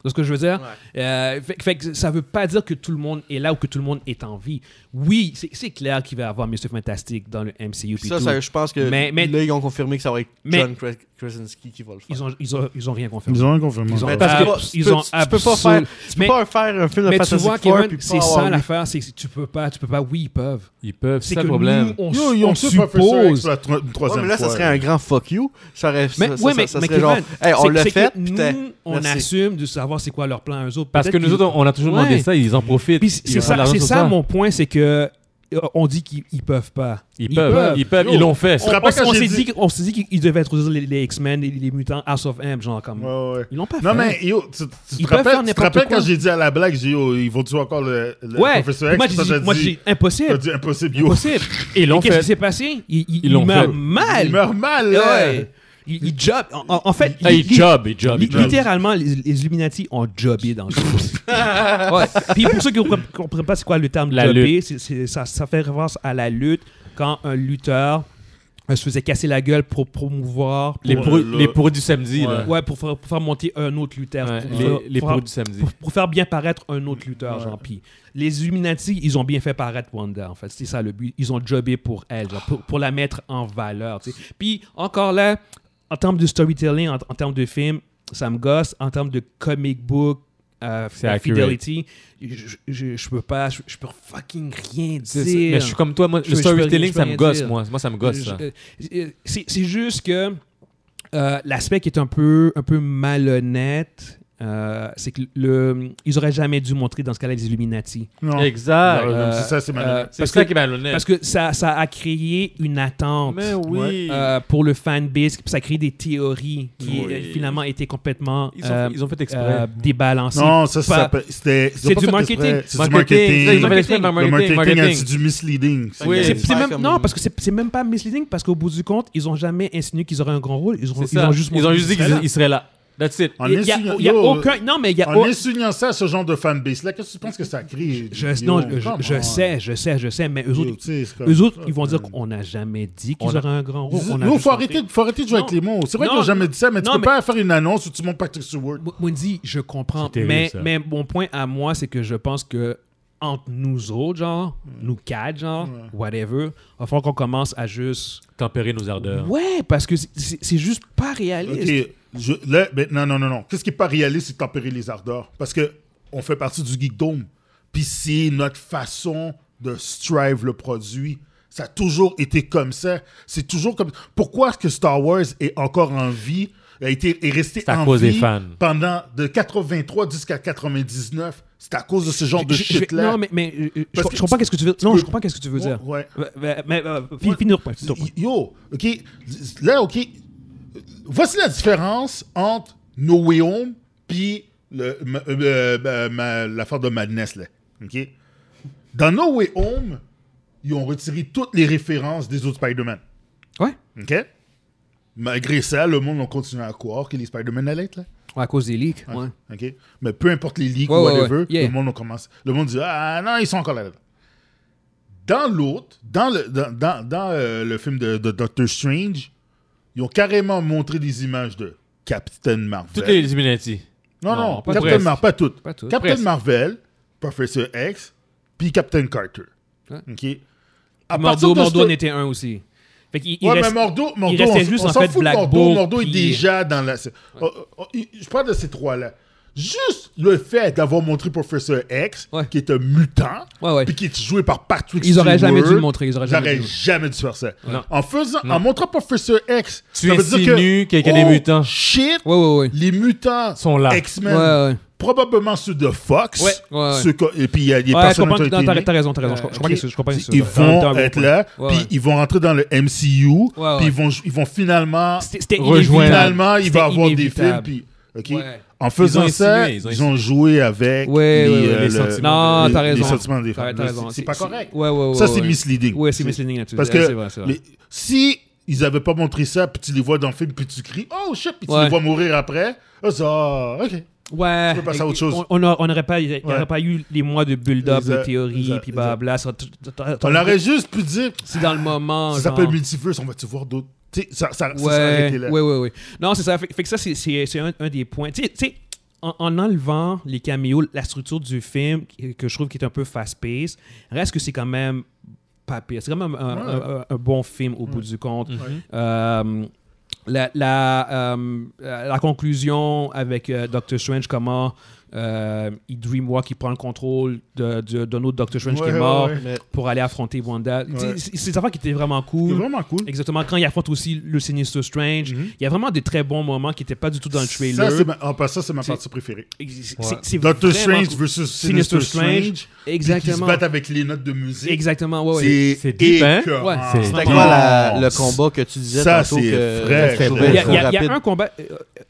A: C'est ce que je veux dire?
D: Ouais.
A: Euh, fait, fait que ça veut pas dire que tout le monde est là ou que tout le monde est en vie. Oui, c'est clair qu'il va y avoir Mr. Fantastic dans le MCU.
D: Ça,
A: tout.
D: ça, je pense que
A: Mais- mais-
D: là, ils ont confirmé que ça va être
A: Mais-
D: John Kra- Krasinski qui va le faire.
A: ils, ont, ils, ont, ils ont rien confirmé.
C: Ils ont un confirmé.
A: Ils ont-
D: Mais
A: parce
D: tu
A: que
D: peux pas-
A: ils
D: tu
A: ont
D: peux- tu peux pas faire, tu
A: Mais-
D: peux pas faire un film de
A: Mais tu
D: Fantastic
A: vois,
D: Four
A: Kevin,
D: puis pas
A: c'est ça l'affaire, c'est tu peux pas, tu peux pas. Oui, ils peuvent.
B: Ils peuvent,
A: C'est
B: ça le problème.
A: nous, on,
C: Yo, ils ont
A: suppose.
C: la tro-
D: Ouais, mais là, ça serait un grand fuck you. Ça aurait,
A: Mais,
D: ça,
A: ouais,
D: ça-
A: mais,
D: ça
A: mais
D: serait genre, hey, on l'a fait, putain.
A: Nous, on assume de savoir c'est quoi leur plan eux autres.
B: Parce que nous autres, on a toujours demandé
A: Ouais.
B: ça, ils en profitent.
A: Puis
B: Ils
A: c'est ça, mon point, c'est que euh, on dit qu'ils ils peuvent pas.
B: Ils peuvent, ils peuvent,
C: Yo.
B: ils l'ont fait.
A: On, on- s'est
C: dit-
A: qu'ils devaient introduire les, les X-Men, les, les mutants House of M, genre comme.
C: Ouais, ouais.
A: Ils l'ont pas
C: Non,
A: fait.
C: mais yo, tu, tu
A: Ils
C: te
A: peuvent faire
C: rappelles, tu te
A: n'importe
C: rappelles
A: quoi.
C: quand j'ai dit à la blague, j'ai dit, oh, ils vont tuer encore le, le
A: ouais.
C: professeur X?
A: Moi, j'ai dit, moi, impossible.
C: dit impossible, yo.
A: Impossible.
B: Et ils
A: qu'est-ce qui s'est passé? Il, il,
B: Ils
A: il
B: l'ont
A: meurt
B: fait.
A: mal.
C: Il meurt mal.
A: Ouais. Il, il job. En, fait,
B: Ah, ils job, ils job,
A: li-
B: ils job.
A: littéralement, les, les Illuminati ont jobé dans le ouais. Puis pour ceux qui ne comprennent- pas c'est quoi le terme
B: La
A: c'est- ça, ça fait référence à la lutte quand un lutteur euh, se faisait casser la gueule pour promouvoir.
B: Les
A: pour-
B: pourris
C: le-
B: les pourris du samedi,
C: Ouais.
B: là.
A: Ouais, pour faire, pour faire monter un autre lutteur.
B: Ouais,
A: pour,
B: les-
A: faire-
B: Les
A: pour-
B: pourris du samedi.
A: pour- pour faire bien paraître un autre lutteur,
C: Ouais.
A: genre. Puis les Illuminati, ils ont bien fait paraître Wanda, en fait. C'est ça le but. Ils ont jobé pour elle, genre, pour, pour la mettre en valeur. Puis encore là, en termes de storytelling, en, en termes de film, ça me gosse. En termes de comic book, euh, fidelity, je, je, je peux pas, je, je peux fucking rien dire.
B: Mais je suis comme toi, moi, le storytelling, ça me gosse,
A: dire.
B: moi. Moi, ça me gosse,
A: euh, C'est c'est juste que euh, l'aspect qui est un peu, un peu malhonnête, euh, c'est que le, ils auraient jamais dû montrer dans ce cas-là les Illuminati.
C: Non.
B: Exact.
A: Euh,
C: c'est ça, c'est
A: euh,
C: malhonnête.
B: C'est
A: parce
B: ça
A: que-
B: qui est malhonnête.
A: Parce que ça, ça a créé une attente.
B: Mais oui.
A: euh, pour le fanbase, puis ça a créé des théories qui
B: Oui.
A: euh, finalement étaient complètement
B: Ils ont,
A: euh,
B: ils ont fait exprès.
A: euh, débalancées.
C: Non, ça, c'était.
A: C'est du marketing.
C: C'est du
B: marketing.
C: marketing.
B: Ils ont fait exprès par
C: Le
B: marketing.
C: marketing,
B: marketing.
C: c'est du misleading.
B: Oui.
A: C'est- même- non, parce que c'est même pas misleading, parce qu'au bout du compte, ils ont jamais insinué qu'ils auraient un grand rôle. Ils ont,
B: C'est
A: ils
B: ça.
A: ont juste
B: Ils ont
A: montré
B: juste dit
A: qu'ils seraient là.
B: That's it.
C: En
A: Il y a,
C: insinuant-
A: il y a
C: Yo,
A: aucun. Non, mais il y a.
C: En
A: au-
C: insinuant ça à ce genre de fanbase-là, qu'est-ce que tu penses que ça crée?
A: Je,
C: Yo,
A: non, je, sais, je sais, je sais, mais eux
C: Yo,
A: autres,
C: comme-
A: eux autres ils vont dire qu'on n'a jamais dit qu'ils auraient un grand rôle. Juste
C: faut faut arrêter de jouer
A: Non.
C: avec les mots. C'est vrai qu'ils n'ont jamais dit ça, mais tu
A: non,
C: peux
A: mais-
C: pas faire une annonce où tu montes Patrick Stewart.
A: M- Mundi, je comprends.
B: Terrible,
A: mais,
B: ça.
A: mais mon point à moi, c'est que je pense que entre nous autres, genre, nous quatre, genre, whatever, il va falloir qu'on commence à juste.
B: Tempérer nos ardeurs.
A: Ouais, parce que c'est- juste pas réaliste.
C: Ok, je, là, ben, non, non, non, non. Qu'est-ce qui n'est pas réaliste, c'est tempérer les ardeurs. Parce que on fait partie du Geekdome. Puis c'est notre façon de strive le produit. Ça a toujours été comme ça. C'est toujours comme. Pourquoi est-ce que Star Wars est encore en vie, a été, est resté
B: C'est à
C: en vie pendant de 83 jusqu'à 99 C'est à cause de ce genre de
A: Je-
C: shit-là.
A: Non, mais, mais euh, je,
C: que
A: comprends
C: tu-
A: qu'est-ce que tu veux
C: tu
A: Non,
C: peux-
A: je comprends qu'est-ce que tu veux dire.
C: Ouais.
A: Mais, mais, mais, euh, point.
C: Yo, ok. Là, ok. Voici la différence entre No Way Home puis euh, euh, l'affaire de Madness, là. Dans No Way Home, ils ont retiré toutes les références des autres Spider-Man.
A: Ouais.
C: Ok? Malgré ça, le monde a continué à croire que les Spider-Man allaient être là.
A: Ouais, à cause des leaks. Ouais.
C: OK? Mais peu importe les leaks ou whatever.
A: Yeah.
C: le monde a commencé. Le monde dit Ah non, ils sont encore là. Dans l'autre, dans le, dans, dans, dans, euh, le film de, de Doctor Strange, ils ont carrément montré des images de Captain Marvel.
B: Toutes les Illuminati.
C: Non, non,
A: Non, pas
C: Captain. Marvel, pas toutes.
A: Pas toutes.
C: Captain
B: Presque.
C: Marvel, Professor X, puis Captain Carter.
A: Ouais.
C: OK? À partir
A: Mordo,
C: de
A: Mordo en était un aussi. Fait qu'il il
C: Ouais,
A: reste-
C: mais Mordo, Mordo
A: restait
C: on,
A: juste,
C: on
A: en
C: s'en
A: fait,
C: fout de
A: Black
C: Mordo.
A: Bolt,
C: Mordo est déjà dans la... Oh, oh, oh, je parle de ces trois-là. Juste le fait d'avoir montré Professor X,
A: Ouais.
C: qui est un mutant,
A: Ouais, ouais.
C: puis qui est joué par Patrick
A: Ils auraient jamais dû
C: Stewart,
A: le montrer. Ils auraient jamais dû.
C: jamais dû faire ça.
B: Non.
C: En faisant,
B: Non.
C: en montrant Professor X,
B: Tu
C: ça veut dire que
B: y a des
C: oh,
B: mutants.
C: Shit, les mutants
B: Sont là.
C: X-Men, probablement ceux de Fox, ceux que- et puis il y a des
A: je comprends
C: qui
A: t'as raison, t'as raison. Je
C: Euh,
A: comprends
C: ok.
A: que c'est- je comprends que
C: Ils vont être là, puis ils vont rentrer dans le MCU, puis ils vont, ils vont finalement
A: C'était
C: finalement, il va avoir des films. Puis, ok?
A: Ouais.
C: En faisant
B: Ils ont
C: ça,
B: insinué, ils ont
C: ils ont joué avec
A: Ouais,
C: les,
A: ouais, ouais,
C: euh,
B: les
C: le-
B: sentiments
A: Non,
C: les-
A: t'as raison.
C: les sentiments des femmes. C'est pas correct.
A: Ouais, ouais, ouais.
C: ça,
A: ouais,
C: c'est
A: ouais.
C: misleading.
A: Ouais, c'est misleading là-dessus.
C: Parce que
A: c'est vrai, c'est vrai.
C: les- si ils avaient pas montré ça, puis tu les vois dans le film, puis tu cries, oh shit, puis tu
A: Ouais.
C: les vois mourir après, ah, ça, ah, ok.
A: Ouais.
C: Tu peux passer à autre chose.
A: On- n'aurait pas, il n'y
C: Ouais.
A: aurait pas eu les mois de build-up, de théorie, puis blabla.
C: On aurait juste pu dire,
A: C'est dans le moment.
C: ça s'appelle Multiverse, on va-tu voir d'autres. Tu sais, ça, ça, ça serait
A: Ouais,
C: là.
A: ouais, ouais, ouais. Non, c'est ça. Fait, fait que ça, c'est- un, un des points. Tu sais- en, en enlevant les caméos, la structure du film, que je trouve qui est un peu fast-paced, reste que c'est quand même pas pire. C'est quand même un,
C: Ouais.
A: un- un- un bon film au bout du compte. Euh, la, la, euh, la conclusion avec euh, Doctor Strange, comment euh, il dreamwalk, il prend le contrôle de, de, d'un autre Doctor Strange qui
C: Ouais,
A: est
C: ouais,
A: mort
C: ouais.
A: Pour aller affronter Wanda. C'est des affaires qui étaient vraiment
C: C'est
A: cool.
C: vraiment cool.
A: Exactement. Quand il affronte aussi le Sinister Strange,
C: Mhm.
A: il y a vraiment des très bons moments qui n'étaient pas du tout dans le
C: Ça,
A: trailer.
C: c'est ma, en passant, c'est ma partie préférée.
A: C'est-
C: Doctor
A: vraiment
C: Strange
A: cool.
C: versus
A: Sinister
C: Sinister
A: Strange.
C: Strange. Puis qui se
A: Exactement.
C: battent avec les notes de musique.
A: Exactement. Ouais, ouais.
C: C'est
B: deep, hein? c'est-
A: non,
D: le combat que tu disais
C: ça,
D: tantôt
A: Il y, a, un combat. euh,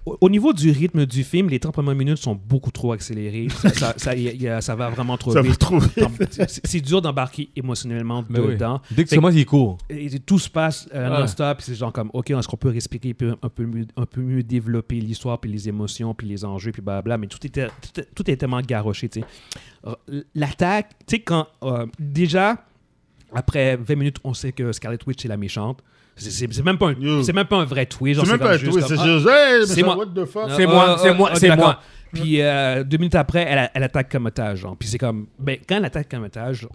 A: au- au niveau du rythme du film, les 30 premières minutes sont beaucoup trop accélérées. ça, ça, ça- y a- il y a- ça va vraiment trop vite.
C: trop vite.
A: C'est dur d'embarquer émotionnellement
B: Mais oui.
A: dedans.
B: Dès que tu commences, il court.
A: Et tout se passe euh,
B: Ouais.
A: non-stop. C'est genre comme, OK, est-ce qu'on peut respirer puis un peu mieux, un peu mieux développer l'histoire, puis les émotions, puis les enjeux, puis blablabla. Mais tout était, tout, est- tout est tellement garoché, tu sais. Euh, L'attaque, tu sais, quand... euh, déjà, après 20 minutes, on sait que Scarlet Witch est la méchante. C'est- même, pas un- même pas un vrai twist.
C: C'est même pas un twist, c'est
A: ah,
C: juste, hey, mais
A: c'est moi.
C: what the fuck?
A: ah,
B: C'est
A: ah,
B: moi,
A: ah,
B: c'est
A: ah,
B: moi.
A: Puis euh, deux minutes après, elle, elle attaque comme otage. Genre. Puis c'est comme, ben, quand elle attaque comme otage,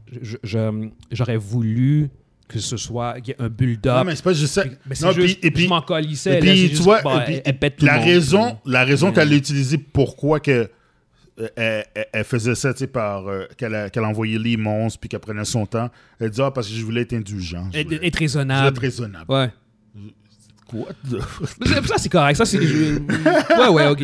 A: j'aurais voulu que ce soit qu'il y ait un
C: Non,
A: build-up.
C: mais c'est pas juste ça.
A: Puis- ben,
C: Non,
A: juste,
C: puis- et puis,
A: je m'en colissais.
C: et puis, tu vois, puis,
A: elle, elle pète tout
C: la
A: le monde.
C: raison, la raison
A: Ouais.
C: qu'elle a utilisée pourquoi que euh, elle, faisait ça, tu sais, par euh, qu'elle envoyait les monstres puis qu'elle prenait son temps. Elle dit ah parce que je voulais être indulgent. Je
A: Être,
C: voulais
A: être
C: je voulais
A: raisonnable.
C: être raisonnable.
A: Ouais.
C: What the-
A: Ça, ça, c'est correct. Ça, c'est. je- Ouais, ouais, ok.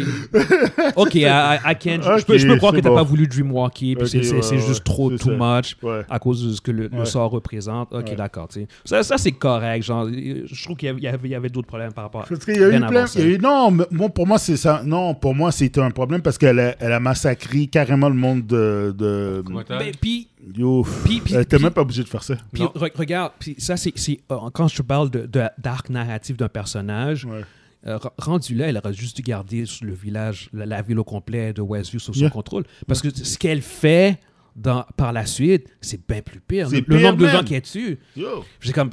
A: Ok, I, I- je, peux, je peux croire que t'as
C: bon.
A: pas voulu dreamwalker, puis c'est-
C: ouais, ouais,
A: juste trop too
C: ça.
A: much
C: Ouais.
A: à cause de ce que le, sort représente. Ok,
C: Ouais.
A: d'accord. tu sais. Ça, ça c'est correct. Genre, je trouve qu'il y avait, il y avait, d'autres problèmes par rapport à.
C: Parce qu'il y a eu
A: Bien
C: plein.
A: avant ça.
C: il y a eu- non, mais moi, pour moi, c'est ça. Non, pour moi, c'était un problème parce qu'elle a, elle a massacré carrément le monde de. de
A: Ben, puis,
C: yo,
A: puis, puis,
C: elle était
A: puis-
C: même pas obligée de faire ça.
A: Puis re- regarde, puis ça c'est euh, quand je te parle de, de d'arc narratif d'un personnage,
C: Ouais.
A: euh, rendu là, elle aurait juste dû garder le village, la, la ville au complet de Westview sous son contrôle. Parce que ce qu'elle fait dans, par la suite, c'est bien plus pire.
C: C'est
A: Le, le nombre de gens
C: même.
A: qui est dessus.
C: Yo.
A: J'ai comme,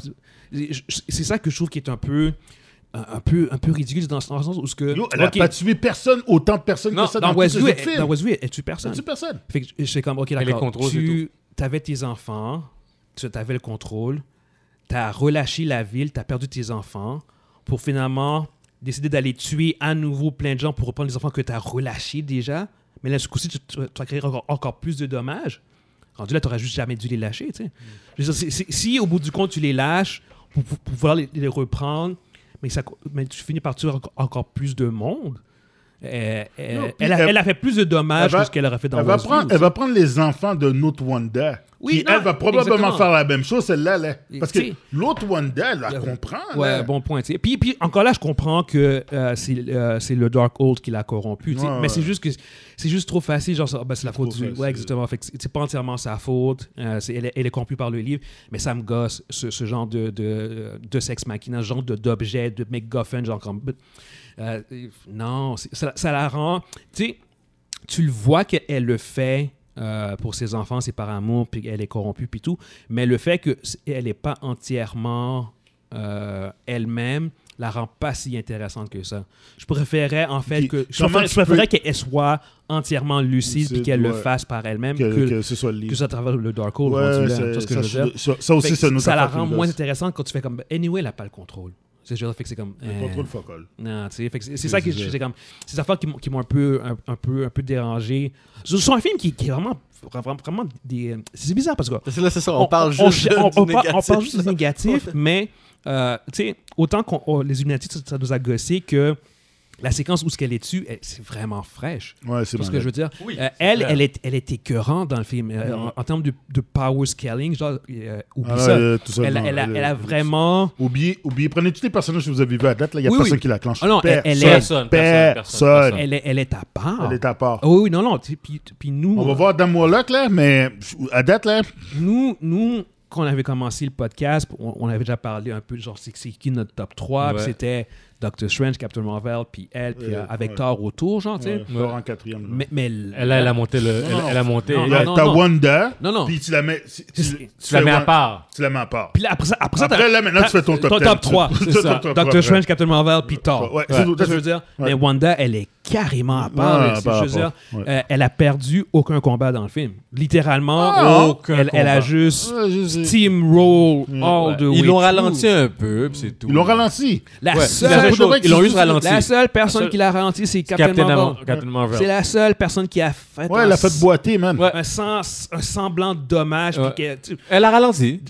A: c'est ça que je trouve qui est un peu, un, un peu, un peu ridicule dans, dans le sens où ce que.
C: Yo, elle a
A: ok,
C: pas tué personne, autant de personnes
A: non,
C: que ça
A: dans,
C: dans,
A: Westview, elle, dans Westview, elle, elle tue
C: Elle
A: personne.
C: tue personne.
A: Fait que je sais comme, ok,
B: Elle les contrôle,
A: Tu avais tes enfants, tu avais le contrôle, tu as relâché la ville, tu as perdu tes enfants pour finalement décider d'aller tuer à nouveau plein de gens pour reprendre les enfants que tu as relâchés déjà. Mais là, ce coup-ci, tu, tu, tu vas créer encore, plus de dommages. Rendu là, tu n'aurais juste jamais dû les lâcher. tu. Je si au bout du compte, tu les lâches pour, pouvoir les, reprendre, mais, tu finis par tuer encore plus de monde. Euh, euh,
C: Non,
A: elle, a,
C: elle-
A: elle a fait plus de dommages
C: va-
A: que ce qu'elle aurait fait dans
C: Elle va,
A: Westview
C: prendre,
A: aussi.
C: elle va prendre les enfants de notre Wanda.
A: Oui,
C: qui,
A: non,
C: elle va probablement
A: exactement.
C: faire la même chose, celle-là. Là. Parce que l'autre Wanda, elle va
A: Yeah.
C: comprendre.
A: Ouais,
C: là.
A: bon point. tu sais. Puis, puis encore là, je comprends que euh, c'est euh, c'est le Dark Old qui l'a corrompu.
C: Ouais,
A: mais
C: ouais.
A: c'est juste que c'est juste trop facile. Genre, ah, ben, c'est la faute du.
C: facile.
A: Ouais, exactement. Fait c'est pas entièrement sa faute. Euh, c'est- elle, est, elle est corrompue par le livre. Mais ça me gosse, ce, ce genre de, de, de sex machina, ce genre de- d'objet, de, MacGuffin, genre comme. Euh, non, ça, ça la rend. Tu sais, tu le vois qu'elle le fait. euh, pour ses enfants, c'est par amour, puis elle est corrompue, puis tout. Mais le fait qu'elle n'est pas entièrement euh, elle-même la rend pas si intéressante que ça. Je préférais en fait que je préférais, je préférais qu'elle soit entièrement lucide puis
C: Lucide,
A: qu'elle le fasse par elle-même
C: que,
A: que,
C: que ce soit le
A: que ça à travers le Dark Hole.
C: Ouais, ça, ça- ça aussi, une autre
A: ça la rend moins intéressante quand tu fais comme anyway, elle n'a pas le contrôle. C'est genre fait que c'est comme
C: Le
A: euh,
C: contrôle focal.
A: non, tu sais, c'est c'est
C: C'est
A: ça je- c'est comme ces affaires qui m'ont qui m'ont un peu un, un peu un peu dérangé. Ce sont un film qui, qui est vraiment vraiment, vraiment des c'est bizarre parce que
D: C'est là, c'est ça, on, parle
A: on,
D: juste
A: on-
D: du
A: on par- on
D: négatif.
A: parle juste du négatif, mais euh, tu sais, autant qu'on les Illuminati, ça, ça nous a gossé que la séquence où ce qu'elle est dessus, elle- c'est vraiment fraîche.
C: Ouais, c'est
A: C'est ce que je veux dire?
B: Oui,
A: Euh, elle,
B: clair.
A: elle est, elle est écœurante dans le film. Euh, en, en termes de, de power scaling, genre, euh, oublie
C: Ah,
A: ça.
C: euh, tout ça,
A: elle, a-
C: non,
A: elle a,
C: elle-
A: elle a vraiment.
C: Oubliez, oubliez, prenez tous les personnages que vous avez vus à date, là, il n'y a
A: Oui,
C: personne
A: oui.
C: qui la clenche.
A: Ah non, elle- elle est-
B: Personne, personne, personne, personne.
A: Elle est, elle est à part.
C: Elle est à part.
A: Ah oui, oui, non, non. Puis, puis nous,
C: On va voir Dan Warlock, là, mais à date, là,
A: nous, nous, quand on avait commencé le podcast, on, on avait déjà parlé un peu, genre, c'est c'est qui notre top 3, puis
B: Ouais.
A: c'était Doctor Strange, Captain Marvel, puis elle, puis
C: Ouais,
A: euh, avec
C: ouais.
A: Thor autour, genre, tu sais.
C: ouais, Thor en quatrième.
A: Mais, mais
B: Elle a, elle a monté le.
C: Non,
B: Elle,
C: non.
B: elle a monté.
C: T'as. Wanda,
A: Non, non.
C: puis tu la mets... Tu, tu-
A: C'est-
C: tu
B: Tu la mets à part.
C: Tu la mets à part.
A: Puis là, après ça, après ça
C: Après,
A: t'as-
C: là, maintenant, tu fais ton top
A: ton
C: 10.
A: top 3,
C: Tu-
A: c'est
C: ton
A: ça.
C: top
A: Doctor
C: après.
A: Strange, Captain Marvel, puis Thor.
C: Ouais,
A: C'est tout. je veux dire. Mais Wanda, elle est carrément à part. Je veux dire, euh, elle a perdu aucun combat dans le film. Littéralement,
C: Ah,
B: aucun
A: elle, elle a juste steamroll all the way
B: Ils l'ont ralenti un peu, puis c'est tout.
C: Ils l'ont ralenti.
A: La seule,
B: chose. Ils l'ont
C: qu'ils
B: juste ralenti.
A: la seule personne
B: seule-
A: qui l'a ralenti, c'est Captain,
B: Captain,
A: Marvel.
B: Marvel. Captain Marvel.
A: C'est la seule personne qui a fait,
C: Ouais,
A: un,
C: elle a fait boiter, man.
B: Ouais.
A: un, sens- un semblant de dommage.
B: Ouais.
A: puis que- tu-
B: Elle a ralenti.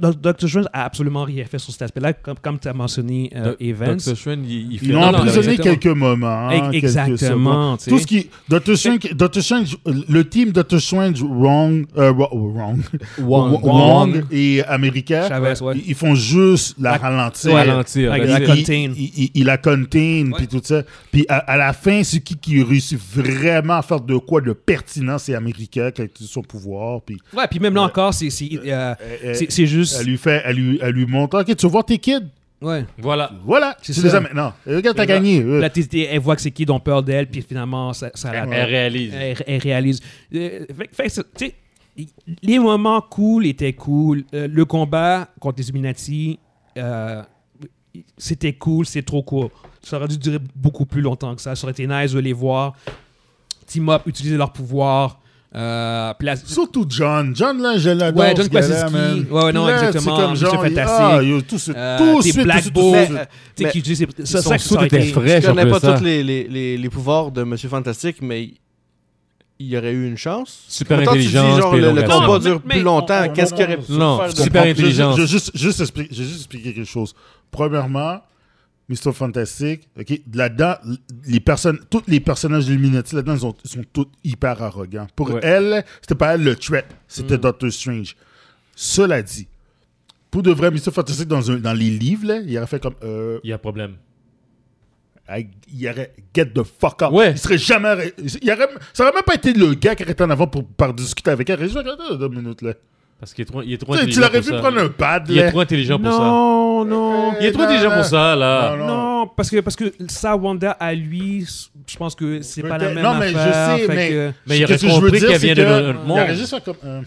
A: Doctor Strange a absolument rien fait sur cet aspect-là, comme, comme tu as mentionné euh, Evans.
B: Doctor Strange, il, il fait.
C: Ils l'ont emprisonné quelques moments. Quelques
A: exactement.
C: Tout ce qui. Doctor Strange, Doctor Strange, le team Doctor Strange, Wrong, euh, Wrong, Wrong,
B: Wong.
C: Wong et America,
A: Chavez, ouais.
C: ils- ils font juste la ralentir.
A: Ouais,
B: ralentir. that's
A: la contain.
C: Il, il- il la contain, puis tout ça. Puis à, à la fin, c'est qui qui réussit vraiment à faire de quoi de pertinent, c'est America qui a son pouvoir. Puis
A: Ouais, puis même là encore, c'est c'est, euh,
C: elle,
A: juste.
C: lui fait, elle lui, elle lui montre, ok, tu veux voir tes kids?
A: Ouais.
B: Voilà.
C: Voilà,
A: C'est ça.
C: les as maintenant. Et Regarde, t'as gagné. Euh,
A: Là, elle voit que c'est qui dont peur d'elle, puis finalement, ça, ça la-
B: Elle réalise.
A: elle, elle réalise. Euh, fait- fait que ça- tu sais, les moments cool étaient cool. Euh, le combat contre les Illuminati, euh, c'était cool, c'est trop court. Ça aurait dû durer beaucoup plus longtemps que ça. Ça aurait été nice de les voir. Team Up, utiliser leur pouvoir. Euh, là-
C: Surtout John. John, là, je l'adore.
A: Ouais, John Krasinski. Ouais, ouais, non,
C: Là, c'est
A: exactement.
C: comme genre. Ah, yo, tout ce,
A: Euh,
C: tout suite,
A: Black Bolt.
D: euh,
A: tu sais, qui ça, ça
B: était frais.
D: je connais pas tous les, les, les, les pouvoirs de Monsieur Fantastique, mais il y aurait eu une chance.
B: Super
D: Mettons, tu dis,
B: intelligence.
D: genre, le, combat
A: Non,
D: dure
A: mais-
D: plus longtemps.
C: on-
D: Qu'est-ce qu'il aurait pu
B: non,
D: faire de
B: super intelligence.
C: Je, juste, juste expliquer, je vais juste expliquer quelque chose. Premièrement, Mr. Fantastic, ok, là-dedans, les personnes, tous les personnages d'Illuminati là-dedans, ils, sont- ils sont tous hyper arrogants. Pour
B: Ouais.
C: elle, c'était pas elle le threat, c'était
A: Mm.
C: Doctor Strange. Cela dit, pour de vrai, Mr. Fantastic, dans, un- dans les livres, là, il aurait fait comme. Euh,
B: Il y a problème.
C: I- il aurait get the fuck up.
B: Ouais.
C: Il serait jamais. Il aurait, ça aurait même pas été le gars qui aurait été en avant pour, pour discuter avec elle. Il aurait deux minutes là.
B: Parce qu'il est trop, il est trop intelligent.
C: Tu l'aurais vu prendre un pad
B: Il est trop intelligent pour ça.
A: Non, non, non.
B: Il est trop déjà pour ça, là.
C: Non,
A: Non, parce que, parce que ça, Wanda, à lui, je pense que c'est pas la même
C: non, mais je
A: affaire.
C: sais, mais-
A: que-
B: Mais il aurait
C: Qu'est-ce que je veux
B: compris
C: dire,
B: qu'elle vient de
C: que-
B: notre
C: Il aurait
B: monde.
C: juste fait comme. euh,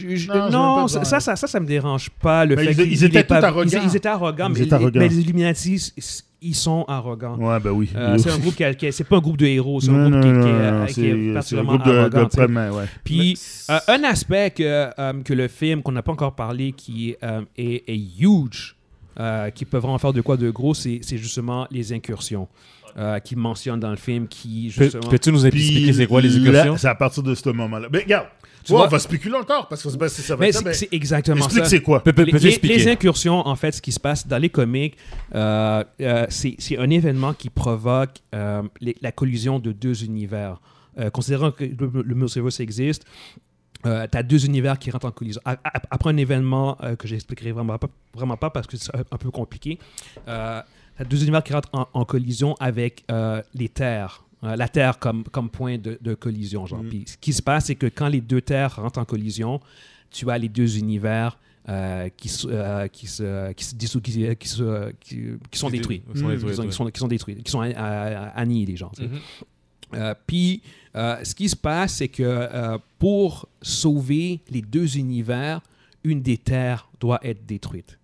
A: Je- je-
C: Non,
A: non, ça,
C: dire.
A: ça, ça, ça me dérange pas. Le
C: Mais
A: fait
C: ils- ils étaient
A: est pas-
C: arrogants.
A: Ils, ils étaient arrogants,
C: Ils
A: mais,
C: étaient
A: les-
C: arrogants.
A: mais les Illuminati, ils- sont arrogants.
C: Ouais, ben oui.
A: Euh, c'est un groupe qui, a- qui a- c'est pas un groupe de héros, c'est un
C: Non,
A: groupe qui,
C: non,
A: qui est- qui est,
C: c'est- c'est un
A: particulièrement
C: groupe de,
A: arrogant.
C: ouais.
A: Puis euh, un aspect que, euh, que le film, qu'on n'a pas encore parlé, qui euh, est, est huge, euh, qui peut vraiment faire de quoi de gros, c'est c'est justement les incursions. Euh, qui mentionne dans le film, qui justement...
B: Peux-tu nous expliquer c'est quoi les
C: là,
B: incursions?
C: C'est à partir de ce moment-là. Mais regarde,
A: Tu
C: ouais,
A: vois-
C: on va spéculer encore parce que c'est- ben, ça va
A: Mais
C: être
A: c'est
C: ben,
A: c'est exactement
C: Explique
A: ça.
C: c'est quoi.
B: Peux- peux-
A: Les, incursions, en fait, ce qui se passe dans les comics, euh, euh, c'est c'est un événement qui provoque euh, les- la collision de deux univers. Euh, considérant que le, le multiverse existe, tu as deux univers qui rentrent en collision. Après un événement euh, que j'expliquerai vraiment pas, vraiment pas parce que c'est un, peu compliqué, euh, tu as deux univers qui rentrent en, en collision avec euh, les terres. Euh, la Terre comme, comme point de, de collision. Genre.
C: Mm.
A: Puis ce qui se passe, c'est que quand les deux terres rentrent en collision, tu as les deux univers euh, qui, euh, qui, se, qui se dissous- qui, qui se- qui- qui sont détruits.
B: qui sont
C: Mm.
B: détruits,
A: Qui sont,
B: ouais.
A: qui sont- qui sont détruits, qui sont a- a- annihilés, genre. Euh, Puis, euh, ce qui se passe, c'est que euh, pour sauver les deux univers, une des terres doit être détruite.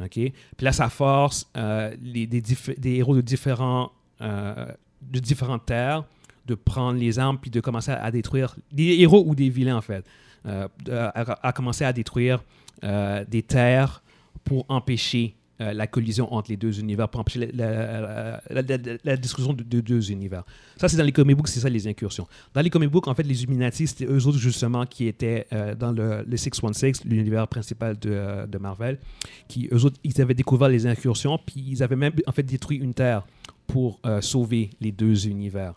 A: OK? Puis là, ça force les, des, héros de, différents, de différentes terres de prendre les armes puis de commencer à, détruire des héros ou des vilains, en fait, à, commencer à détruire des terres pour empêcher euh, la collision entre les deux univers, pour empêcher la, la- la- destruction de, de deux univers. Ça, c'est dans les comic books, c'est ça les incursions. Dans les comic books, en fait, les Illuminati, c'était eux autres, justement, qui étaient euh, dans le, le 616, l'univers principal de, euh, de Marvel, qui, eux autres, ils avaient découvert les incursions, puis ils avaient même, en fait, détruit une Terre pour sauver les deux univers.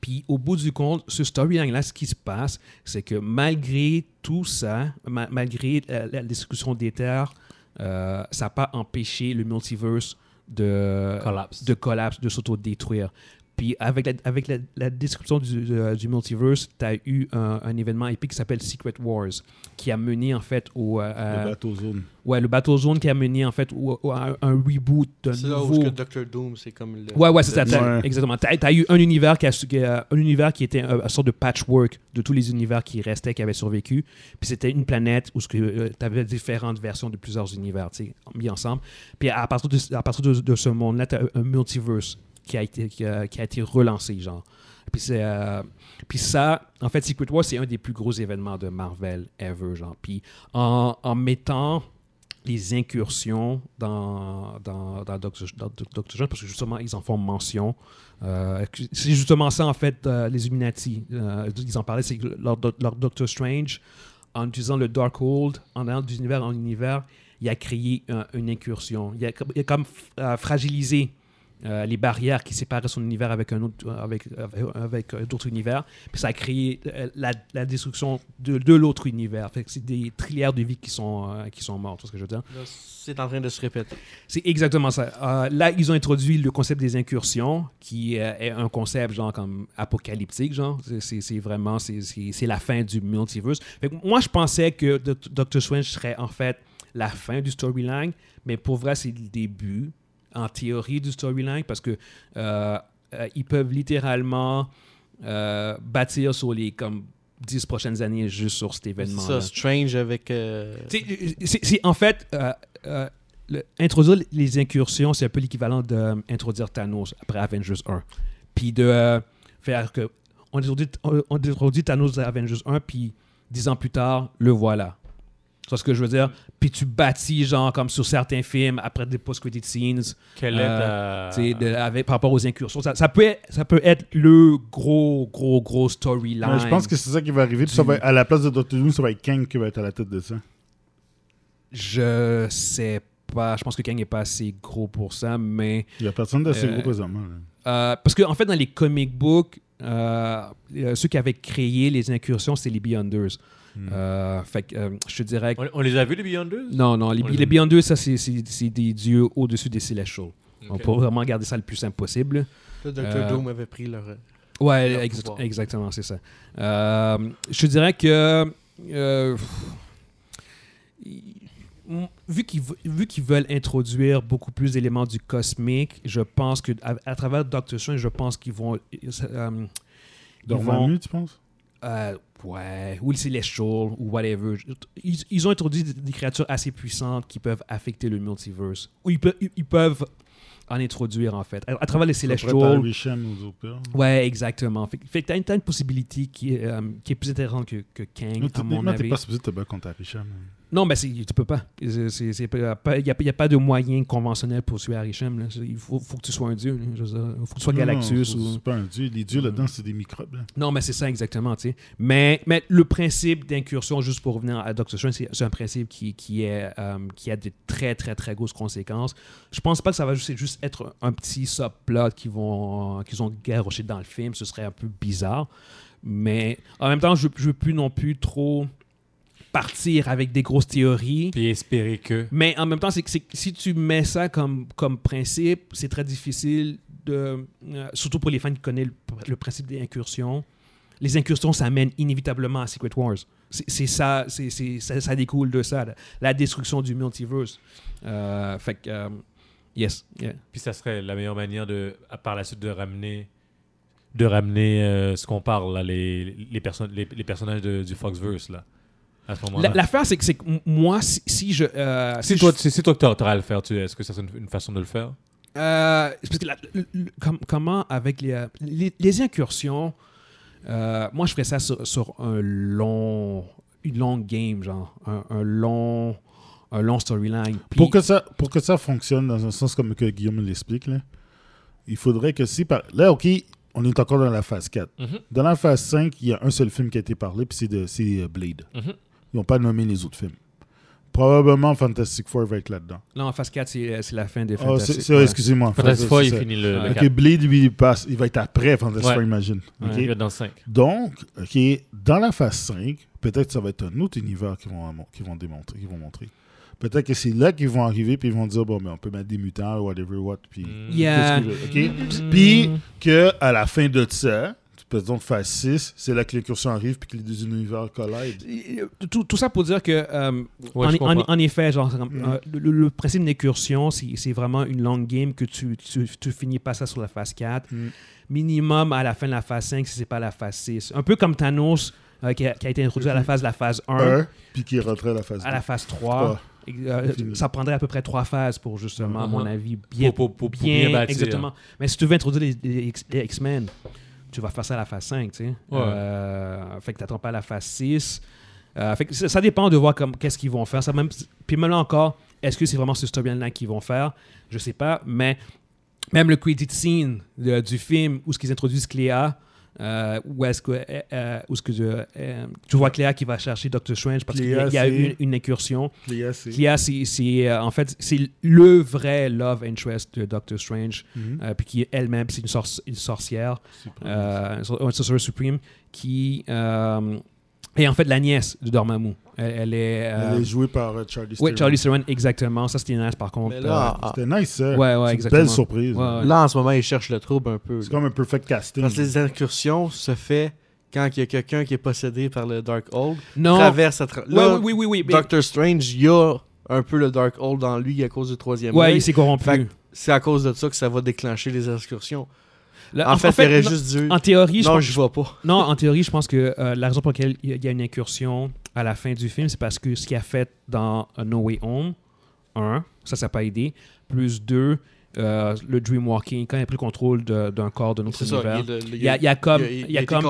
A: Puis au bout du compte, ce storyline-là, ce qui se passe, c'est que malgré tout ça, ma- malgré la, la destruction des terres, euh, ça n'a pas empêché le multiverse de
B: Collapse.
A: de collapse, de s'autodétruire. Puis avec la, avec la, la description du, multiverse, tu as eu un, un événement épique qui s'appelle Secret Wars, qui a mené en fait au... euh,
C: Le
A: euh,
C: bateau zone.
A: ouais, le Battle Zone qui a mené en fait au- au- à un, reboot d'un
D: C'est là où
A: nouveau...
D: Doctor Doom, c'est comme le.
A: Ouais, ouais, c'est ça. Exactement. Tu as, eu un univers qui, a, qui a- un univers qui était un, une sorte de patchwork de tous les univers qui restaient, qui avaient survécu. Puis c'était une planète où tu avais différentes versions de plusieurs univers tu sais, mis ensemble. Puis à partir de, à partir de, de ce monde-là, tu as un multiverse qui a été, qui a, été relancé, genre. Puis, euh, puis ça, en fait, Secret Wars, c'est un des plus gros événements de Marvel ever, genre. Puis en, mettant les incursions dans, dans, dans Doctor, Strange, parce que justement, ils en font mention. Euh, c'est justement ça, en fait, euh, les Illuminati. euh, ils en parlaient, c'est leur, leur Doctor Strange, en utilisant le Darkhold, en allant d'univers en univers, il a créé un- une incursion. Il a, comme- fragilisé euh, les barrières qui séparaient son univers avec un autre, avec, avec, avec, euh, d'autres univers. Puis ça a créé euh, la, la destruction de, de l'autre univers. Fait que c'est des trilliards de vies qui sont, euh, qui sont mortes, tu vois ce que je veux dire?
D: C'est en train de se répéter.
A: C'est exactement ça. Euh, là, ils ont introduit le concept des incursions, qui euh, est un concept genre comme apocalyptique, genre. C'est- vraiment, c'est- la fin du multiverse. Fait que moi, je pensais que Doc- Doctor Strange serait en fait la fin du storyline, mais pour vrai, c'est le début, en théorie, du storyline, parce que euh, euh, ils peuvent littéralement euh, bâtir sur les comme 10 prochaines années juste sur cet
D: C'est
A: événement.
D: ça, Strange avec. euh,
A: C'est- c'est- c'est- en fait, le- introduire les incursions, c'est un peu l'équivalent d'introduire Thanos après Avengers 1. Puis de faire que. On introduit, on, on introduit Thanos à Avengers 1, puis dix ans plus tard, le voilà. Tu vois ce que je veux dire? Puis tu bâtis, genre, comme sur certains films, après des post-credit scenes,
B: Quelle est
A: Euh,
B: ta...
A: de- avec, par rapport aux incursions. Ça, ça peut être, ça peut être le gros, gros, gros storyline.
C: Ouais, je pense que c'est ça qui va arriver. puis ça va à la place de Doctor Doom, ça va être Kang qui va être à la tête de ça.
A: Je sais pas. Je pense que Kang n'est pas assez gros pour ça, mais.
C: Il n'y a personne d'assez
A: Euh,
C: gros présentement.
A: Euh, parce qu'en en fait, dans les comic books, euh, euh, ceux qui avaient créé les incursions, c'est les Beyonders.
C: Hmm.
A: Euh, fait que euh, je te dirais que-
B: On, on les a vus, les Beyonders?
A: Non, non, les,
B: On les
A: Beyonders, ça, c'est- des dieux au-dessus des Celestials. On
B: Ok.
A: peut vraiment garder ça le plus simple possible.
D: là, Doctor
A: Euh,
D: Doom avait pris leur.
A: Ouais,
D: Leur
A: exa-
D: pouvoir.
A: exactement, c'est ça. Euh, je te dirais que. euh, vu qu'ils qu'ils veulent introduire beaucoup plus d'éléments du cosmique, je pense que à, à travers Doctor Strange, je pense qu'ils vont. euh, ils vont-
C: Dormammu, tu penses?
A: Euh, ouais, ou le Celestial, ou whatever. Ils, ils ont introduit des- des créatures assez puissantes qui peuvent affecter le multiverse. Ou ils, peuvent ils, peuvent en introduire, en fait. À, à travers les Celestials. Ouais, exactement. Fait, fait que t'as une, possibilité qui est, euh, qui est plus intéressante que, que Kang,
C: Mais
A: à mon
C: techniquement, t'es
A: avis.
C: pas supposé te battre contre Richem.
A: Non, mais c'est- tu peux pas. Il n'y a, pas- a- de moyen conventionnel pour tuer Arishem. là. Il faut, faut que tu sois un dieu. Il faut que tu sois Galactus. ou...
C: C'est pas un dieu. Les dieux là-dedans, c'est des microbes. là.
A: Non, mais c'est ça exactement. Mais, mais le principe d'incursion, juste pour revenir à Doctor Strange, c'est un principe qui, qui, est, euh, qui a de très, très, très grosses conséquences. Je pense pas que ça va juste, juste être un petit subplot qu'ils vont qu'ils ont garoché dans le film. Ce serait un peu bizarre. Mais en même temps, je ne veux plus non plus trop partir avec des grosses théories.
B: Puis espérer que.
A: Mais en même temps, c'est que si tu mets ça comme, comme principe, c'est très difficile de. euh, surtout pour les fans qui connaissent le, le principe des incursions. Les incursions, ça mène inévitablement à Secret Wars. C'est ça, c'est ça, ça découle de ça, la, destruction du multiverse. Euh, fait que, euh, yes, yeah.
B: Puis ça serait la meilleure manière de, par la suite de ramener, de ramener euh, ce qu'on parle, là, les, les, personnes les, les personnages de- du Foxverse, là, à ce moment-là.
A: La- L'affaire, c'est que, c'est moi, si, si je. euh, si
B: C'est
A: je-
B: toi, c'est c'est toi que t'auras à le faire. tu- Est-ce que ça serait une, une façon de le faire?
A: Euh, c'est parce que la- le- le- com- comment avec les, euh, les, les incursions, euh, moi je ferais ça sur, sur un long, une longue game, genre un, un long, un long storyline. Puis-
C: Pour que, ça, pour que ça fonctionne dans un sens comme que Guillaume l'explique, là, il faudrait que si... Par... Là, OK, on est encore dans la phase 4. Dans la phase 5, il y a un seul film qui a été parlé, puis c'est de- c'est euh, Blade.
B: Mhm.
C: Ils n'ont pas nommé les autres films. Probablement Fantastic Four va être là-dedans.
A: Non, en phase 4, c'est c'est la fin des
C: Oh,
A: Fantastic. ouais.
C: Excusez-moi.
B: Fantastic Four, il finit le, le
C: Ok,
B: quatre.
C: Blade, lui, il, passe, il va être après Fantastic
B: Ouais.
C: Four, imagine.
B: Ouais,
C: Ok?
B: il va être dans le 5.
C: Donc, OK, dans la phase 5, peut-être que ça va être un autre univers qu'ils vont, qu'ils vont démontrer, qu'ils vont montrer. Peut-être que c'est là qu'ils vont arriver puis ils vont dire bon mais on peut mettre des mutants ou whatever what puis.
A: Yeah.
C: qu'est-ce qu'ils veulent, OK? Puis que à la fin de ça, peut-être phase 6, c'est là que l'incursion arrive puis que les deux univers collident.
A: Tout, tout ça pour dire que, euh,
B: Ouais,
A: en, en- en effet, genre,
C: Mm.
A: euh, le, le principe d'incursion, c'est c'est vraiment une longue game que tu, tu, tu finis pas ça sur la phase 4.
C: Mm.
A: Minimum à la fin de la phase 5 si c'est pas la phase 6. Un peu comme Thanos euh, qui, a, qui a été introduit à la phase de la phase 1,
C: Un, puis qui rentrait à la phase 2.
A: à la phase 3.
C: Trois.
A: Et, euh,
C: Fini.
A: ça prendrait à peu près trois phases pour justement, à mon
B: Mhm.
A: avis, bien,
B: Pour- pour- pour
A: bien,
B: bien bâtir.
A: exactement. Mais si tu veux introduire les, les X-Men, tu vas faire ça à la phase 5, tu sais. Euh, fait que t'attends pas à la phase 6. Euh, fait que ça, ça dépend de voir comme qu'est-ce qu'ils vont faire. Ça même, puis même là encore, est-ce que c'est vraiment ce storyline-là qu'ils vont faire? Je sais pas, mais même le credit scene de- du film où ce qu'ils introduisent Cléa, euh, où est-ce que, euh, euh, où que euh, euh, tu vois Cléa qui va chercher Doctor Strange parce qu'il y a, y eu une, une incursion.
C: Cléa, c'est-
A: en fait, c'est le vrai love interest de Doctor Strange,
C: Mhm.
A: euh, puis qui elle-même, c'est une, sorci- une sorcière, une sor- une sorcerer supreme, qui euh, est en fait la nièce de Dormammu. Elle, elle est... euh,
C: Elle est jouée par euh, Charlie
A: oui. Charlie Theron, exactement. Ça, c'était nice, par contre.
D: Mais là,
A: Euh,
C: C'était nice, ça.
A: ouais, ouais,
C: C'est une
A: exactement.
C: belle surprise.
A: Ouais, ouais.
D: là, en ce moment, ils cherchent le trouble un peu.
C: C'est comme un perfect casting.
D: Parce que les incursions se fait quand il y a quelqu'un qui est possédé par le Dark Hold,
A: non.
D: traverse à tra-
A: Ouais,
D: Là,
A: oui, oui, oui. oui, mais-
D: Doctor Strange, il y a un peu le Dark Hold dans lui à cause du troisième
A: ouais,
D: œil.
A: il s'est corrompu.
D: C'est à cause de ça que ça va déclencher les incursions.
A: Là,
D: En, fait, il aurait
A: non,
D: juste dû.
A: en théorie, je
D: non,
A: pense-
D: je vois pas.
A: Non, en théorie, je pense que euh, la raison pour laquelle il y a une incursion à la fin du film, c'est parce que ce qu'il a fait dans uh, No Way Home, un, ça, ça n'a pas aidé. Plus deux, euh, le Dreamwalking, quand il a pris le contrôle d'un corps de notre
D: ça.
A: univers.
D: il
A: a, il a comme,
D: il
A: comme,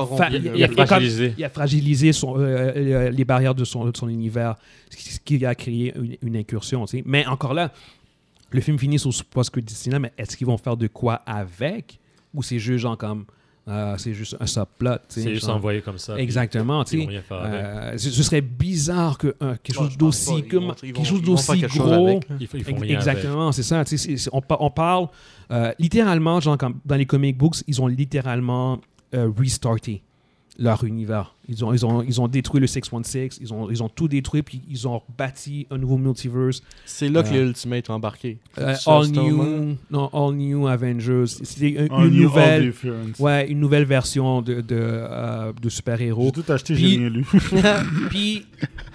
D: il
B: fragilisé.
A: il a fragilisé son, euh, euh, les barrières de son, de son univers, ce qui- ce qui a créé une, une incursion. tu sais. Mais encore là, le film finit sur ce post-credit scene-là, mais est-ce qu'ils vont faire de quoi avec Ou c'est juste genre comme. euh, c'est juste un subplot.
B: C'est juste
A: genre.
B: envoyé comme ça. puis
A: Exactement,
B: ils faire avec.
A: Euh, ce ce serait bizarre que euh, quelque chose d'aussi
D: pas. Ils
A: comme-
D: vont- ils
A: quelque chose d'aussi gros.
D: avec, là.
B: Ils, font- ils font
A: Ex-
B: rien avec.
A: Exactement, c'est ça. on, on parle euh, littéralement, genre comme dans les comic books, ils ont littéralement euh, restarté leur univers. Ils ont, ils, ont, ils ont détruit le 616, ils ont, ils ont tout détruit, puis ils ont bâti un nouveau multiverse.
D: C'est là que
A: Euh,
D: les Ultimates ont embarqué.
A: Euh, all, new, non, all New Avengers. C'était une,
C: Un
A: une nouvelle, ouais, une nouvelle version de, de, euh, de super-héros.
C: J'ai tout acheté, j'ai rien lu.
A: Puis,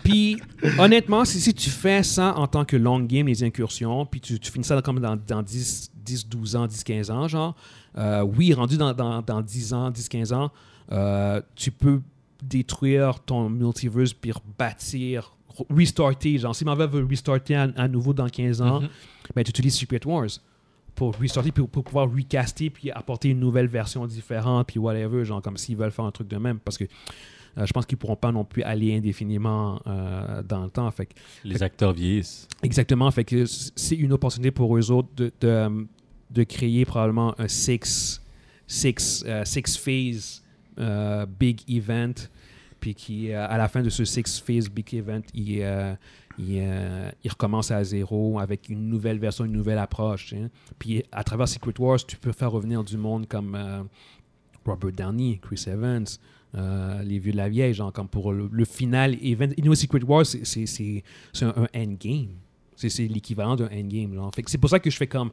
A: Puis, honnêtement, si, si tu fais ça en tant que long game, les incursions, puis tu, tu finis ça comme dans, dans 10, 10, 12 ans, 10, 15 ans, genre, euh, oui, rendu dans, dans, dans 10 ans, 10, 15 ans, euh, tu peux détruire ton multiverse puis rebâtir, re- restarter. Genre, si Marvel veut restarter à, à nouveau dans 15 ans,
B: Mhm.
A: ben, tu utilises Secret Wars pour restarter, puis pour pouvoir recaster, puis apporter une nouvelle version différente, puis whatever, genre comme s'ils veulent faire un truc de même, parce que euh, je pense qu'ils pourront pas non plus aller indéfiniment euh, dans le temps. Fait
B: Les acteurs vieillissent.
A: exactement, fait que c'est une opportunité pour eux autres de, de, de créer probablement un six, six, euh, six phase euh, big event, puis qui euh, à la fin de ce six phase big event, il, euh, il, recommence à zéro avec une nouvelle version, une nouvelle approche. sais. Puis à travers Secret Wars, tu peux faire revenir du monde comme Robert Downey, Chris Evans, les vieux de la vieille, genre comme pour le, final event. You know, Secret Wars, c'est- un, un endgame. C'est l'équivalent d'un endgame. C'est pour ça que je fais comme.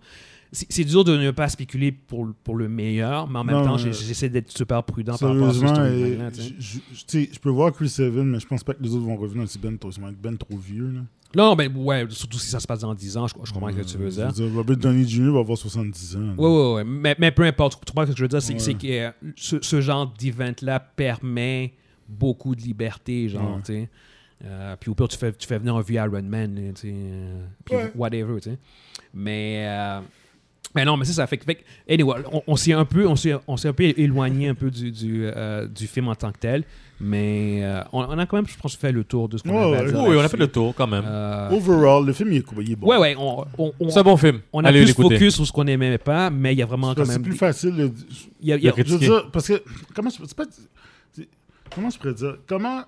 A: C'est dur de ne pas spéculer pour, pour le meilleur, mais en même
C: Non,
A: temps, j'essaie d'être super prudent par rapport à ce
C: je- peux voir Chris Evans, mais je pense pas que les autres vont revenir aussi ben trop, ben trop vieux. Là.
A: Non, ben ouais, surtout si ça se passe dans 10 ans, je, je comprends ce que tu veux dire.
C: dire, Robert Downey Jr. va avoir 70 ans.
A: Oui, oui, oui. Mais, mais peu importe. Tu comprends ce que je veux dire? C'est
C: Ouais.
A: que euh, ce, ce genre d'event-là permet beaucoup de liberté, genre,
C: Ouais.
A: tu sais. Euh, puis au pire, tu fais, tu fais venir un vieux Iron Man, tu sais. euh, puis whatever, tu sais. Mais, euh, mais non, mais c'est ça. Fait, que- anyway, on, on s'est un peu, on s'est, on s'est un peu éloigné un peu du, du, euh, du film en tant que tel. Mais euh, on, on a quand même, je pense, fait le tour de ce qu'on
C: Ouais,
A: avait à dire
B: Oui, on a fait le tour quand même.
A: Euh,
C: Overall, le film il est, il est bon.
A: ouais, ouais.
B: C'est un bon film.
A: on a
B: Allez
A: plus focus sur ce qu'on aimait pas, mais il y a vraiment quand
C: C'est
A: même.
C: plus facile. de-
A: il y a- il y a-
C: Je veux dire, parce que comment je, c'est pas, c'est- comment je pourrais dire? Comment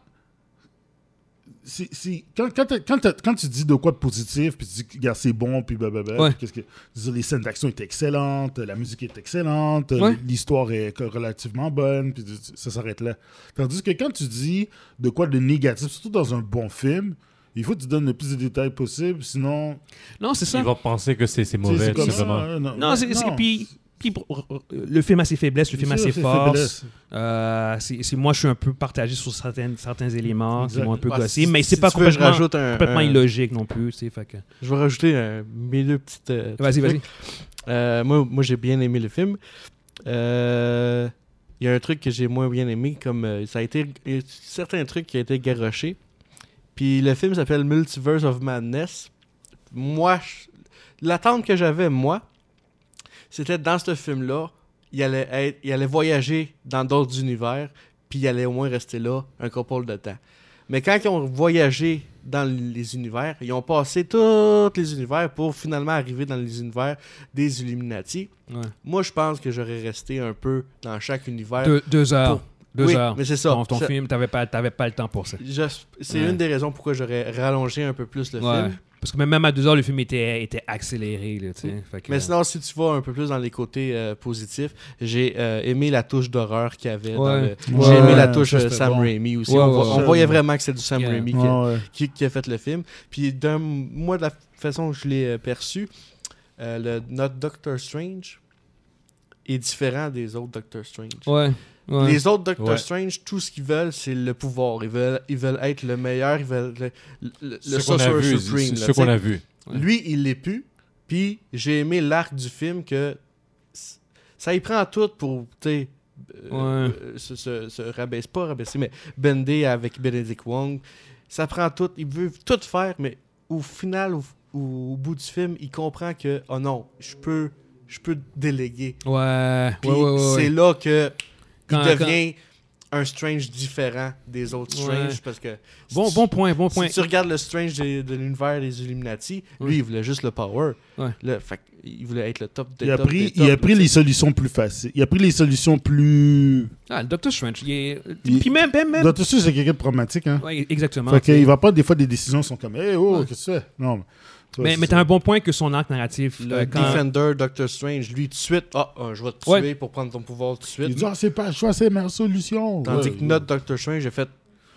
C: quand, quand, quand, tu dis de quoi de positif puis tu dis que c'est bon puis blablabla
A: Ouais.
C: puis qu'est-ce que les scènes d'action étaient excellentes la musique est excellente
A: Ouais.
C: l'histoire est relativement bonne puis ça s'arrête là tandis que quand tu dis de quoi de négatif surtout dans un bon film il faut que tu donnes le plus de détails possible sinon
A: Non, c'est ça.
B: Ils vont penser que c'est mauvais,
C: c'est
B: tout
C: comme
B: simplement.
C: ça, non,
A: Non, puis, puis pour- le film a ses faiblesses, le film a ses forces. Euh, c'est moi, je suis un peu partagé sur certains, certains éléments qui
C: Exact.
A: m'ont un peu
D: Bah,
A: gossé,
D: si-
A: mais c'est
D: si
A: pas
D: veux, je
A: complètement,
D: rajoute un-
A: complètement
D: un-
A: illogique non plus. fait que-
D: Je vais rajouter un milieu petite. euh,
A: Vas-y, vas-y.
D: Euh, moi, moi j'ai bien aimé le film. Euh, Il y a un truc que j'ai moins bien aimé, comme euh, ça a été. y a certains trucs qui ont été garochés. Puis le film s'appelle Multiverse of Madness. Moi, je- l'attente que j'avais, moi, c'était dans ce film-là, il allait, être, il allait voyager dans d'autres univers, puis il allait au moins rester là un couple de temps. Mais quand ils ont voyagé dans les univers, ils ont passé tous les univers pour finalement arriver dans les univers des Illuminati.
A: Ouais.
D: Moi, je pense que j'aurais resté un peu dans chaque univers.
A: Deux, deux heures.
D: Pour-
A: Deux
D: Oui,
A: heures.
D: mais c'est ça.
A: Ton, ton
D: Ça-
A: film, t'avais pas, pas le temps pour ça.
D: Je- C'est
A: Ouais.
D: une des raisons pourquoi j'aurais rallongé un peu plus le
A: Ouais.
D: film.
A: Parce que même- à deux heures, le film était, était accéléré. Là. Fait que-
D: Mais sinon, si tu vas un peu plus dans les côtés euh, positifs, j'ai euh, aimé la touche d'horreur qu'il y avait.
A: Ouais.
D: le-
C: Ouais,
D: J'ai aimé la touche
C: ça,
D: euh, Sam
C: bon.
D: Raimi aussi.
A: Ouais,
D: on, voyait vraiment que c'est du Sam
A: Yeah.
D: Raimi qui, a fait le film. Puis d'un, moi, de la façon que je l'ai perçu, euh, le, notre Doctor Strange est différent des autres Doctor Strange.
A: Ouais. Ouais.
D: Les autres Doctor
B: Ouais.
D: Strange, tout ce qu'ils veulent, c'est le pouvoir. Ils veulent, ils veulent être le meilleur, ils veulent le, le, le
B: Ce
D: Sorcerer
B: vu,
D: Supreme.
B: ce qu'on a vu.
A: Ouais.
D: Lui, il l'est plus. Puis j'ai aimé l'arc du film que ça y prend tout pour, euh, euh, se, se- se rabaisser, pas rabaisser, mais bender avec Benedict Wong. Ça prend tout. Il veut tout faire, mais au final, au, au bout du film, il comprend que, oh non, je peux, je peux déléguer.
A: Ouais. Ouais,
D: c'est là que
A: Quand-
D: il devient un Strange différent des autres Strange
A: Ouais.
D: parce que
A: Bon,
D: si-
A: bon point, bon point.
D: si tu regardes le Strange de, de l'univers des Illuminati,
A: Ouais.
D: lui il voulait juste le power.
A: Ouais.
D: Fait, il voulait être le top des
C: Il a
D: top
C: pris,
D: des
C: il a pris
D: là,
C: les solutions plus faciles. Il a pris les solutions plus.
A: Ah, le Doctor Strange, il est.
C: Il-
A: Puis même, même, même.
C: D'autres sûr, c'est quelqu'un de pragmatique, hein.
A: Ouais, exactement.
C: Fait
A: tu
C: qu'il va pas, des fois, des décisions sont comme, hey, oh,
A: Ouais.
C: qu'est-ce que tu fais? Non, mais.
A: Mais, mais t'as un bon point que son arc narratif.
D: Le
A: euh, quand-
D: Defender Doctor Strange, lui tout de suite, ah, ah, je vais te tuer
A: Ouais.
D: pour prendre ton pouvoir tout de
C: Il
D: suite.
C: dit, ah, c'est pas le choix, c'est ma solution.
D: Tandis
C: Ouais.
D: que notre Doctor Strange, j'ai fait,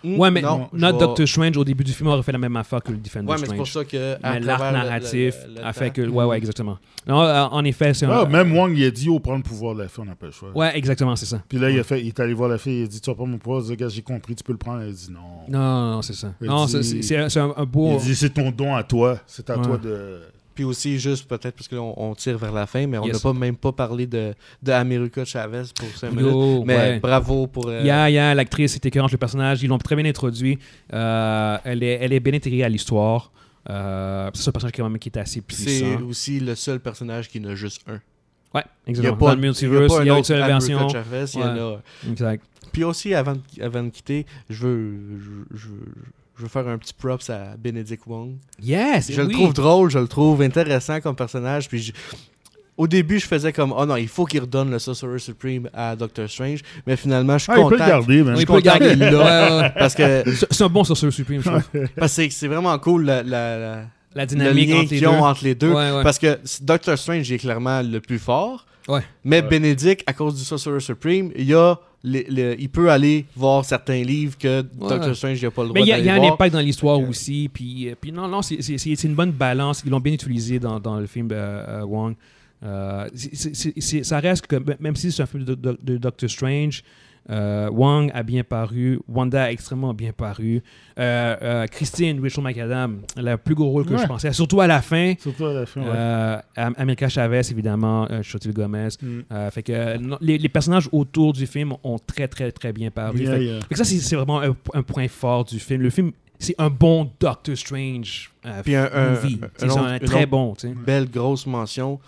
A: Ouais, mais
D: non,
A: Doctor Strange, au début du film, aurait fait la même affaire que le Defender
D: Ouais, mais c'est pour ça que. à
A: Mais l'arc
D: travers le- le-
A: narratif
D: le-
A: a fait que. Ouais, ouais, exactement. Non, euh, en effet, c'est un.
C: Même Wong, il a dit, oh, prends le pouvoir de la fille, on n'a pas le choix.
A: Ouais, exactement, c'est ça.
C: Puis là, il, a fait, il est allé voir la fille, il a dit, tu vas pas mon pouvoir, Il dit, gars, j'ai compris, tu peux le prendre. Elle a dit, non.
A: Non, non, c'est ça.
C: Il
A: Non,
C: dit-
A: c'est- un, c'est un- un beau.
C: Il dit, c'est ton don à toi, c'est à
A: Ouais.
C: toi de...
D: Puis aussi, juste peut-être parce que là, on, on tire vers la fin, mais on n'a
A: Yes.
D: pas même pas parlé de, de America Chavez pour 5 minutes.
A: Yo,
D: Mais
A: ouais.
D: bravo pour. euh,
A: Yeah, yeah, l'actrice était écœurante, le personnage. Ils l'ont très bien introduit. Euh, elle, est, elle est bien intégrée à l'histoire. Euh, c'est un personnage quand même qui est assez
D: c'est
A: puissant.
D: aussi le seul personnage qui n'a juste un.
A: Ouais,
D: Il y a
A: exactement.
D: pas,
A: Dans le
D: il y a
A: multiverse,
D: pas
A: il y a
D: un
A: une seule version.
D: Chavez, il y en a.
A: Exact.
D: Puis aussi, avant, de- avant de quitter, je veux, je, je- je veux faire un petit props à Benedict Wong.
A: Yes,
D: Je
A: oui.
D: le trouve drôle, je le trouve intéressant comme personnage. Puis je- au début, je faisais comme oh non, il faut qu'il redonne le Sorcerer Supreme à Doctor Strange. Mais finalement, je suis
C: Ah, il peut
D: content.
C: le garder, man.
A: Il
D: suis
A: peut le
D: content
A: garder. ouais.
D: Parce que
A: C'est un bon Sorcerer Supreme, je trouve.
D: parce que c'est- vraiment cool la, la- la-
A: La
D: le
A: dynamique
D: lien
A: entre les
D: qu'ils
A: deux.
D: ont entre les deux.
A: Ouais, ouais.
D: Parce que Doctor Strange est clairement le plus fort.
A: Ouais.
D: Mais
C: Ouais.
D: Benedict, à cause du Sorcerer Supreme, il, y a les- les- il peut aller voir certains livres que Doctor Strange n'a pas le droit
A: Mais il y a, il y a
D: d'aller
A: un impact dans l'histoire aussi. Puis, euh, puis non, non, c'est une bonne balance. Ils l'ont bien utilisé dans, dans le film euh, euh, Wong. Euh, ça reste que, même si c'est un film de, de- de Doctor Strange, euh, Wong a bien paru, Wanda a extrêmement bien paru. Euh, euh, Christine Rachel McAdam, un plus gros rôle que
C: Ouais.
A: je pensais, surtout à la fin.
C: Surtout à la fin, ouais.
A: Euh, Am- America Chavez, évidemment, euh, Chotil Gomez.
C: Mm.
A: Euh, fait que non, les, les personnages autour du film ont très, très, très bien paru.
C: Yeah,
A: Fait que-
C: yeah.
A: fait que ça, c'est c'est vraiment un, un point fort du film. Le film, c'est un bon Doctor Strange euh,
D: Puis un- un-
A: movie.
D: un-
A: C'est
D: un
A: un,
D: autre- une
A: très bon, tu sais.
D: Belle grosse mention.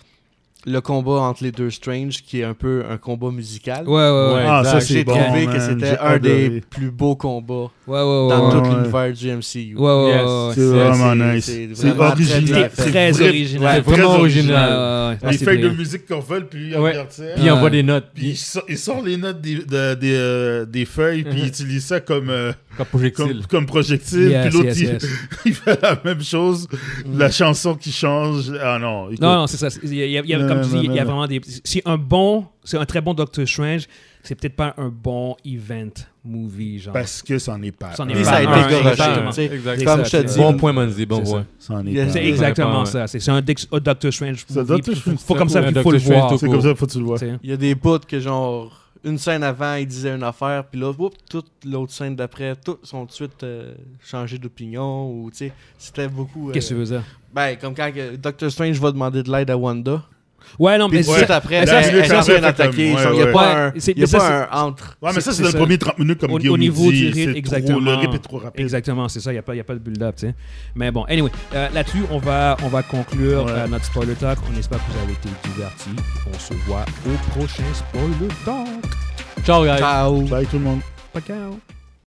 D: Le combat entre les deux Strange, qui est un peu un combat musical.
A: Ouais, ouais, ouais.
C: Ah, ça,
D: J'ai
C: bon,
D: trouvé que
C: man.
D: c'était
C: J'ai
D: un des plus beaux combats
A: Ouais, ouais, ouais.
D: dans
A: ouais.
D: tout
C: ouais.
D: l'univers du MCU.
A: Ouais, ouais,
B: Yes.
C: C'est vraiment
D: c'est-
C: nice.
D: c'est
C: C'est
D: vraiment très
C: original. C'est
D: fait.
A: Très
C: vrai-
A: original.
C: ouais,
B: C'est vraiment
C: très
B: original.
A: Ouais. Ah,
C: fait de musique qu'on veut, puis il
B: Ouais.
C: regarde ça.
B: Puis il envoie
A: Ouais.
B: des notes.
C: Puis il
B: Puis
C: sort, il sort les notes des, de- des, euh, feuilles, puis il utilise ça comme, euh,
B: comme
C: comme,
B: projectile.
C: comme projectile.
A: Yes,
C: puis l'autre,
A: yes,
C: il,
A: yes.
C: il fait la même chose. La chanson qui change. Ah non, écoute.
A: Non, non, c'est ça. Il y a, comme
C: non,
A: tu dis, il y a vraiment des. C'est un bon, c'est un très bon Doctor Strange. C'est peut-être pas un bon event movie, genre.
C: Parce que c'en est pas.
A: C'en est pas
D: ça a été goroché. Comme je te
A: c'est-
D: dis,
B: Bon point, Manzi. Bon
A: C'est
B: point.
A: C'est exactement ça. C'est c'est un, Doctor Strange. Faut comme ça qu'il faut le voir.
C: C'est comme ça, faut que tu le vois.
D: il y a des bouts que genre une scène avant il disait une affaire puis là toute l'autre scène d'après tous sont tout de suite euh, changés d'opinion ou tu sais c'était beaucoup euh,
A: Qu'est-ce que tu veux dire?
D: ben comme quand Doctor Strange va demander de l'aide à Wanda
A: Ouais, non, mais c'est-
D: après
A: ça,
D: elle-
A: c'est-
D: elle
A: ça,
D: est en
A: c'est
D: train
C: fait
D: d'attaquer
C: comme-
D: genre, il y
C: ouais,
D: a pas un entre
C: Ouais, mais ça,
A: c'est
C: les premiers 30 minutes, comme
A: Au-
C: Guillaume
A: au niveau du rythme,
C: c'est
A: exactement.
C: Le rythme est trop rapide.
A: Exactement, c'est ça, il n'y a, pas- y a pas de build-up, tu sais. Mais bon, anyway, euh, là-dessus, on va, on va conclure euh, notre spoiler talk. On espère que vous avez été divertis. On se voit au prochain spoiler talk.
B: Ciao, guys.
D: ciao
C: Bye tout le monde.
A: Pas ciao.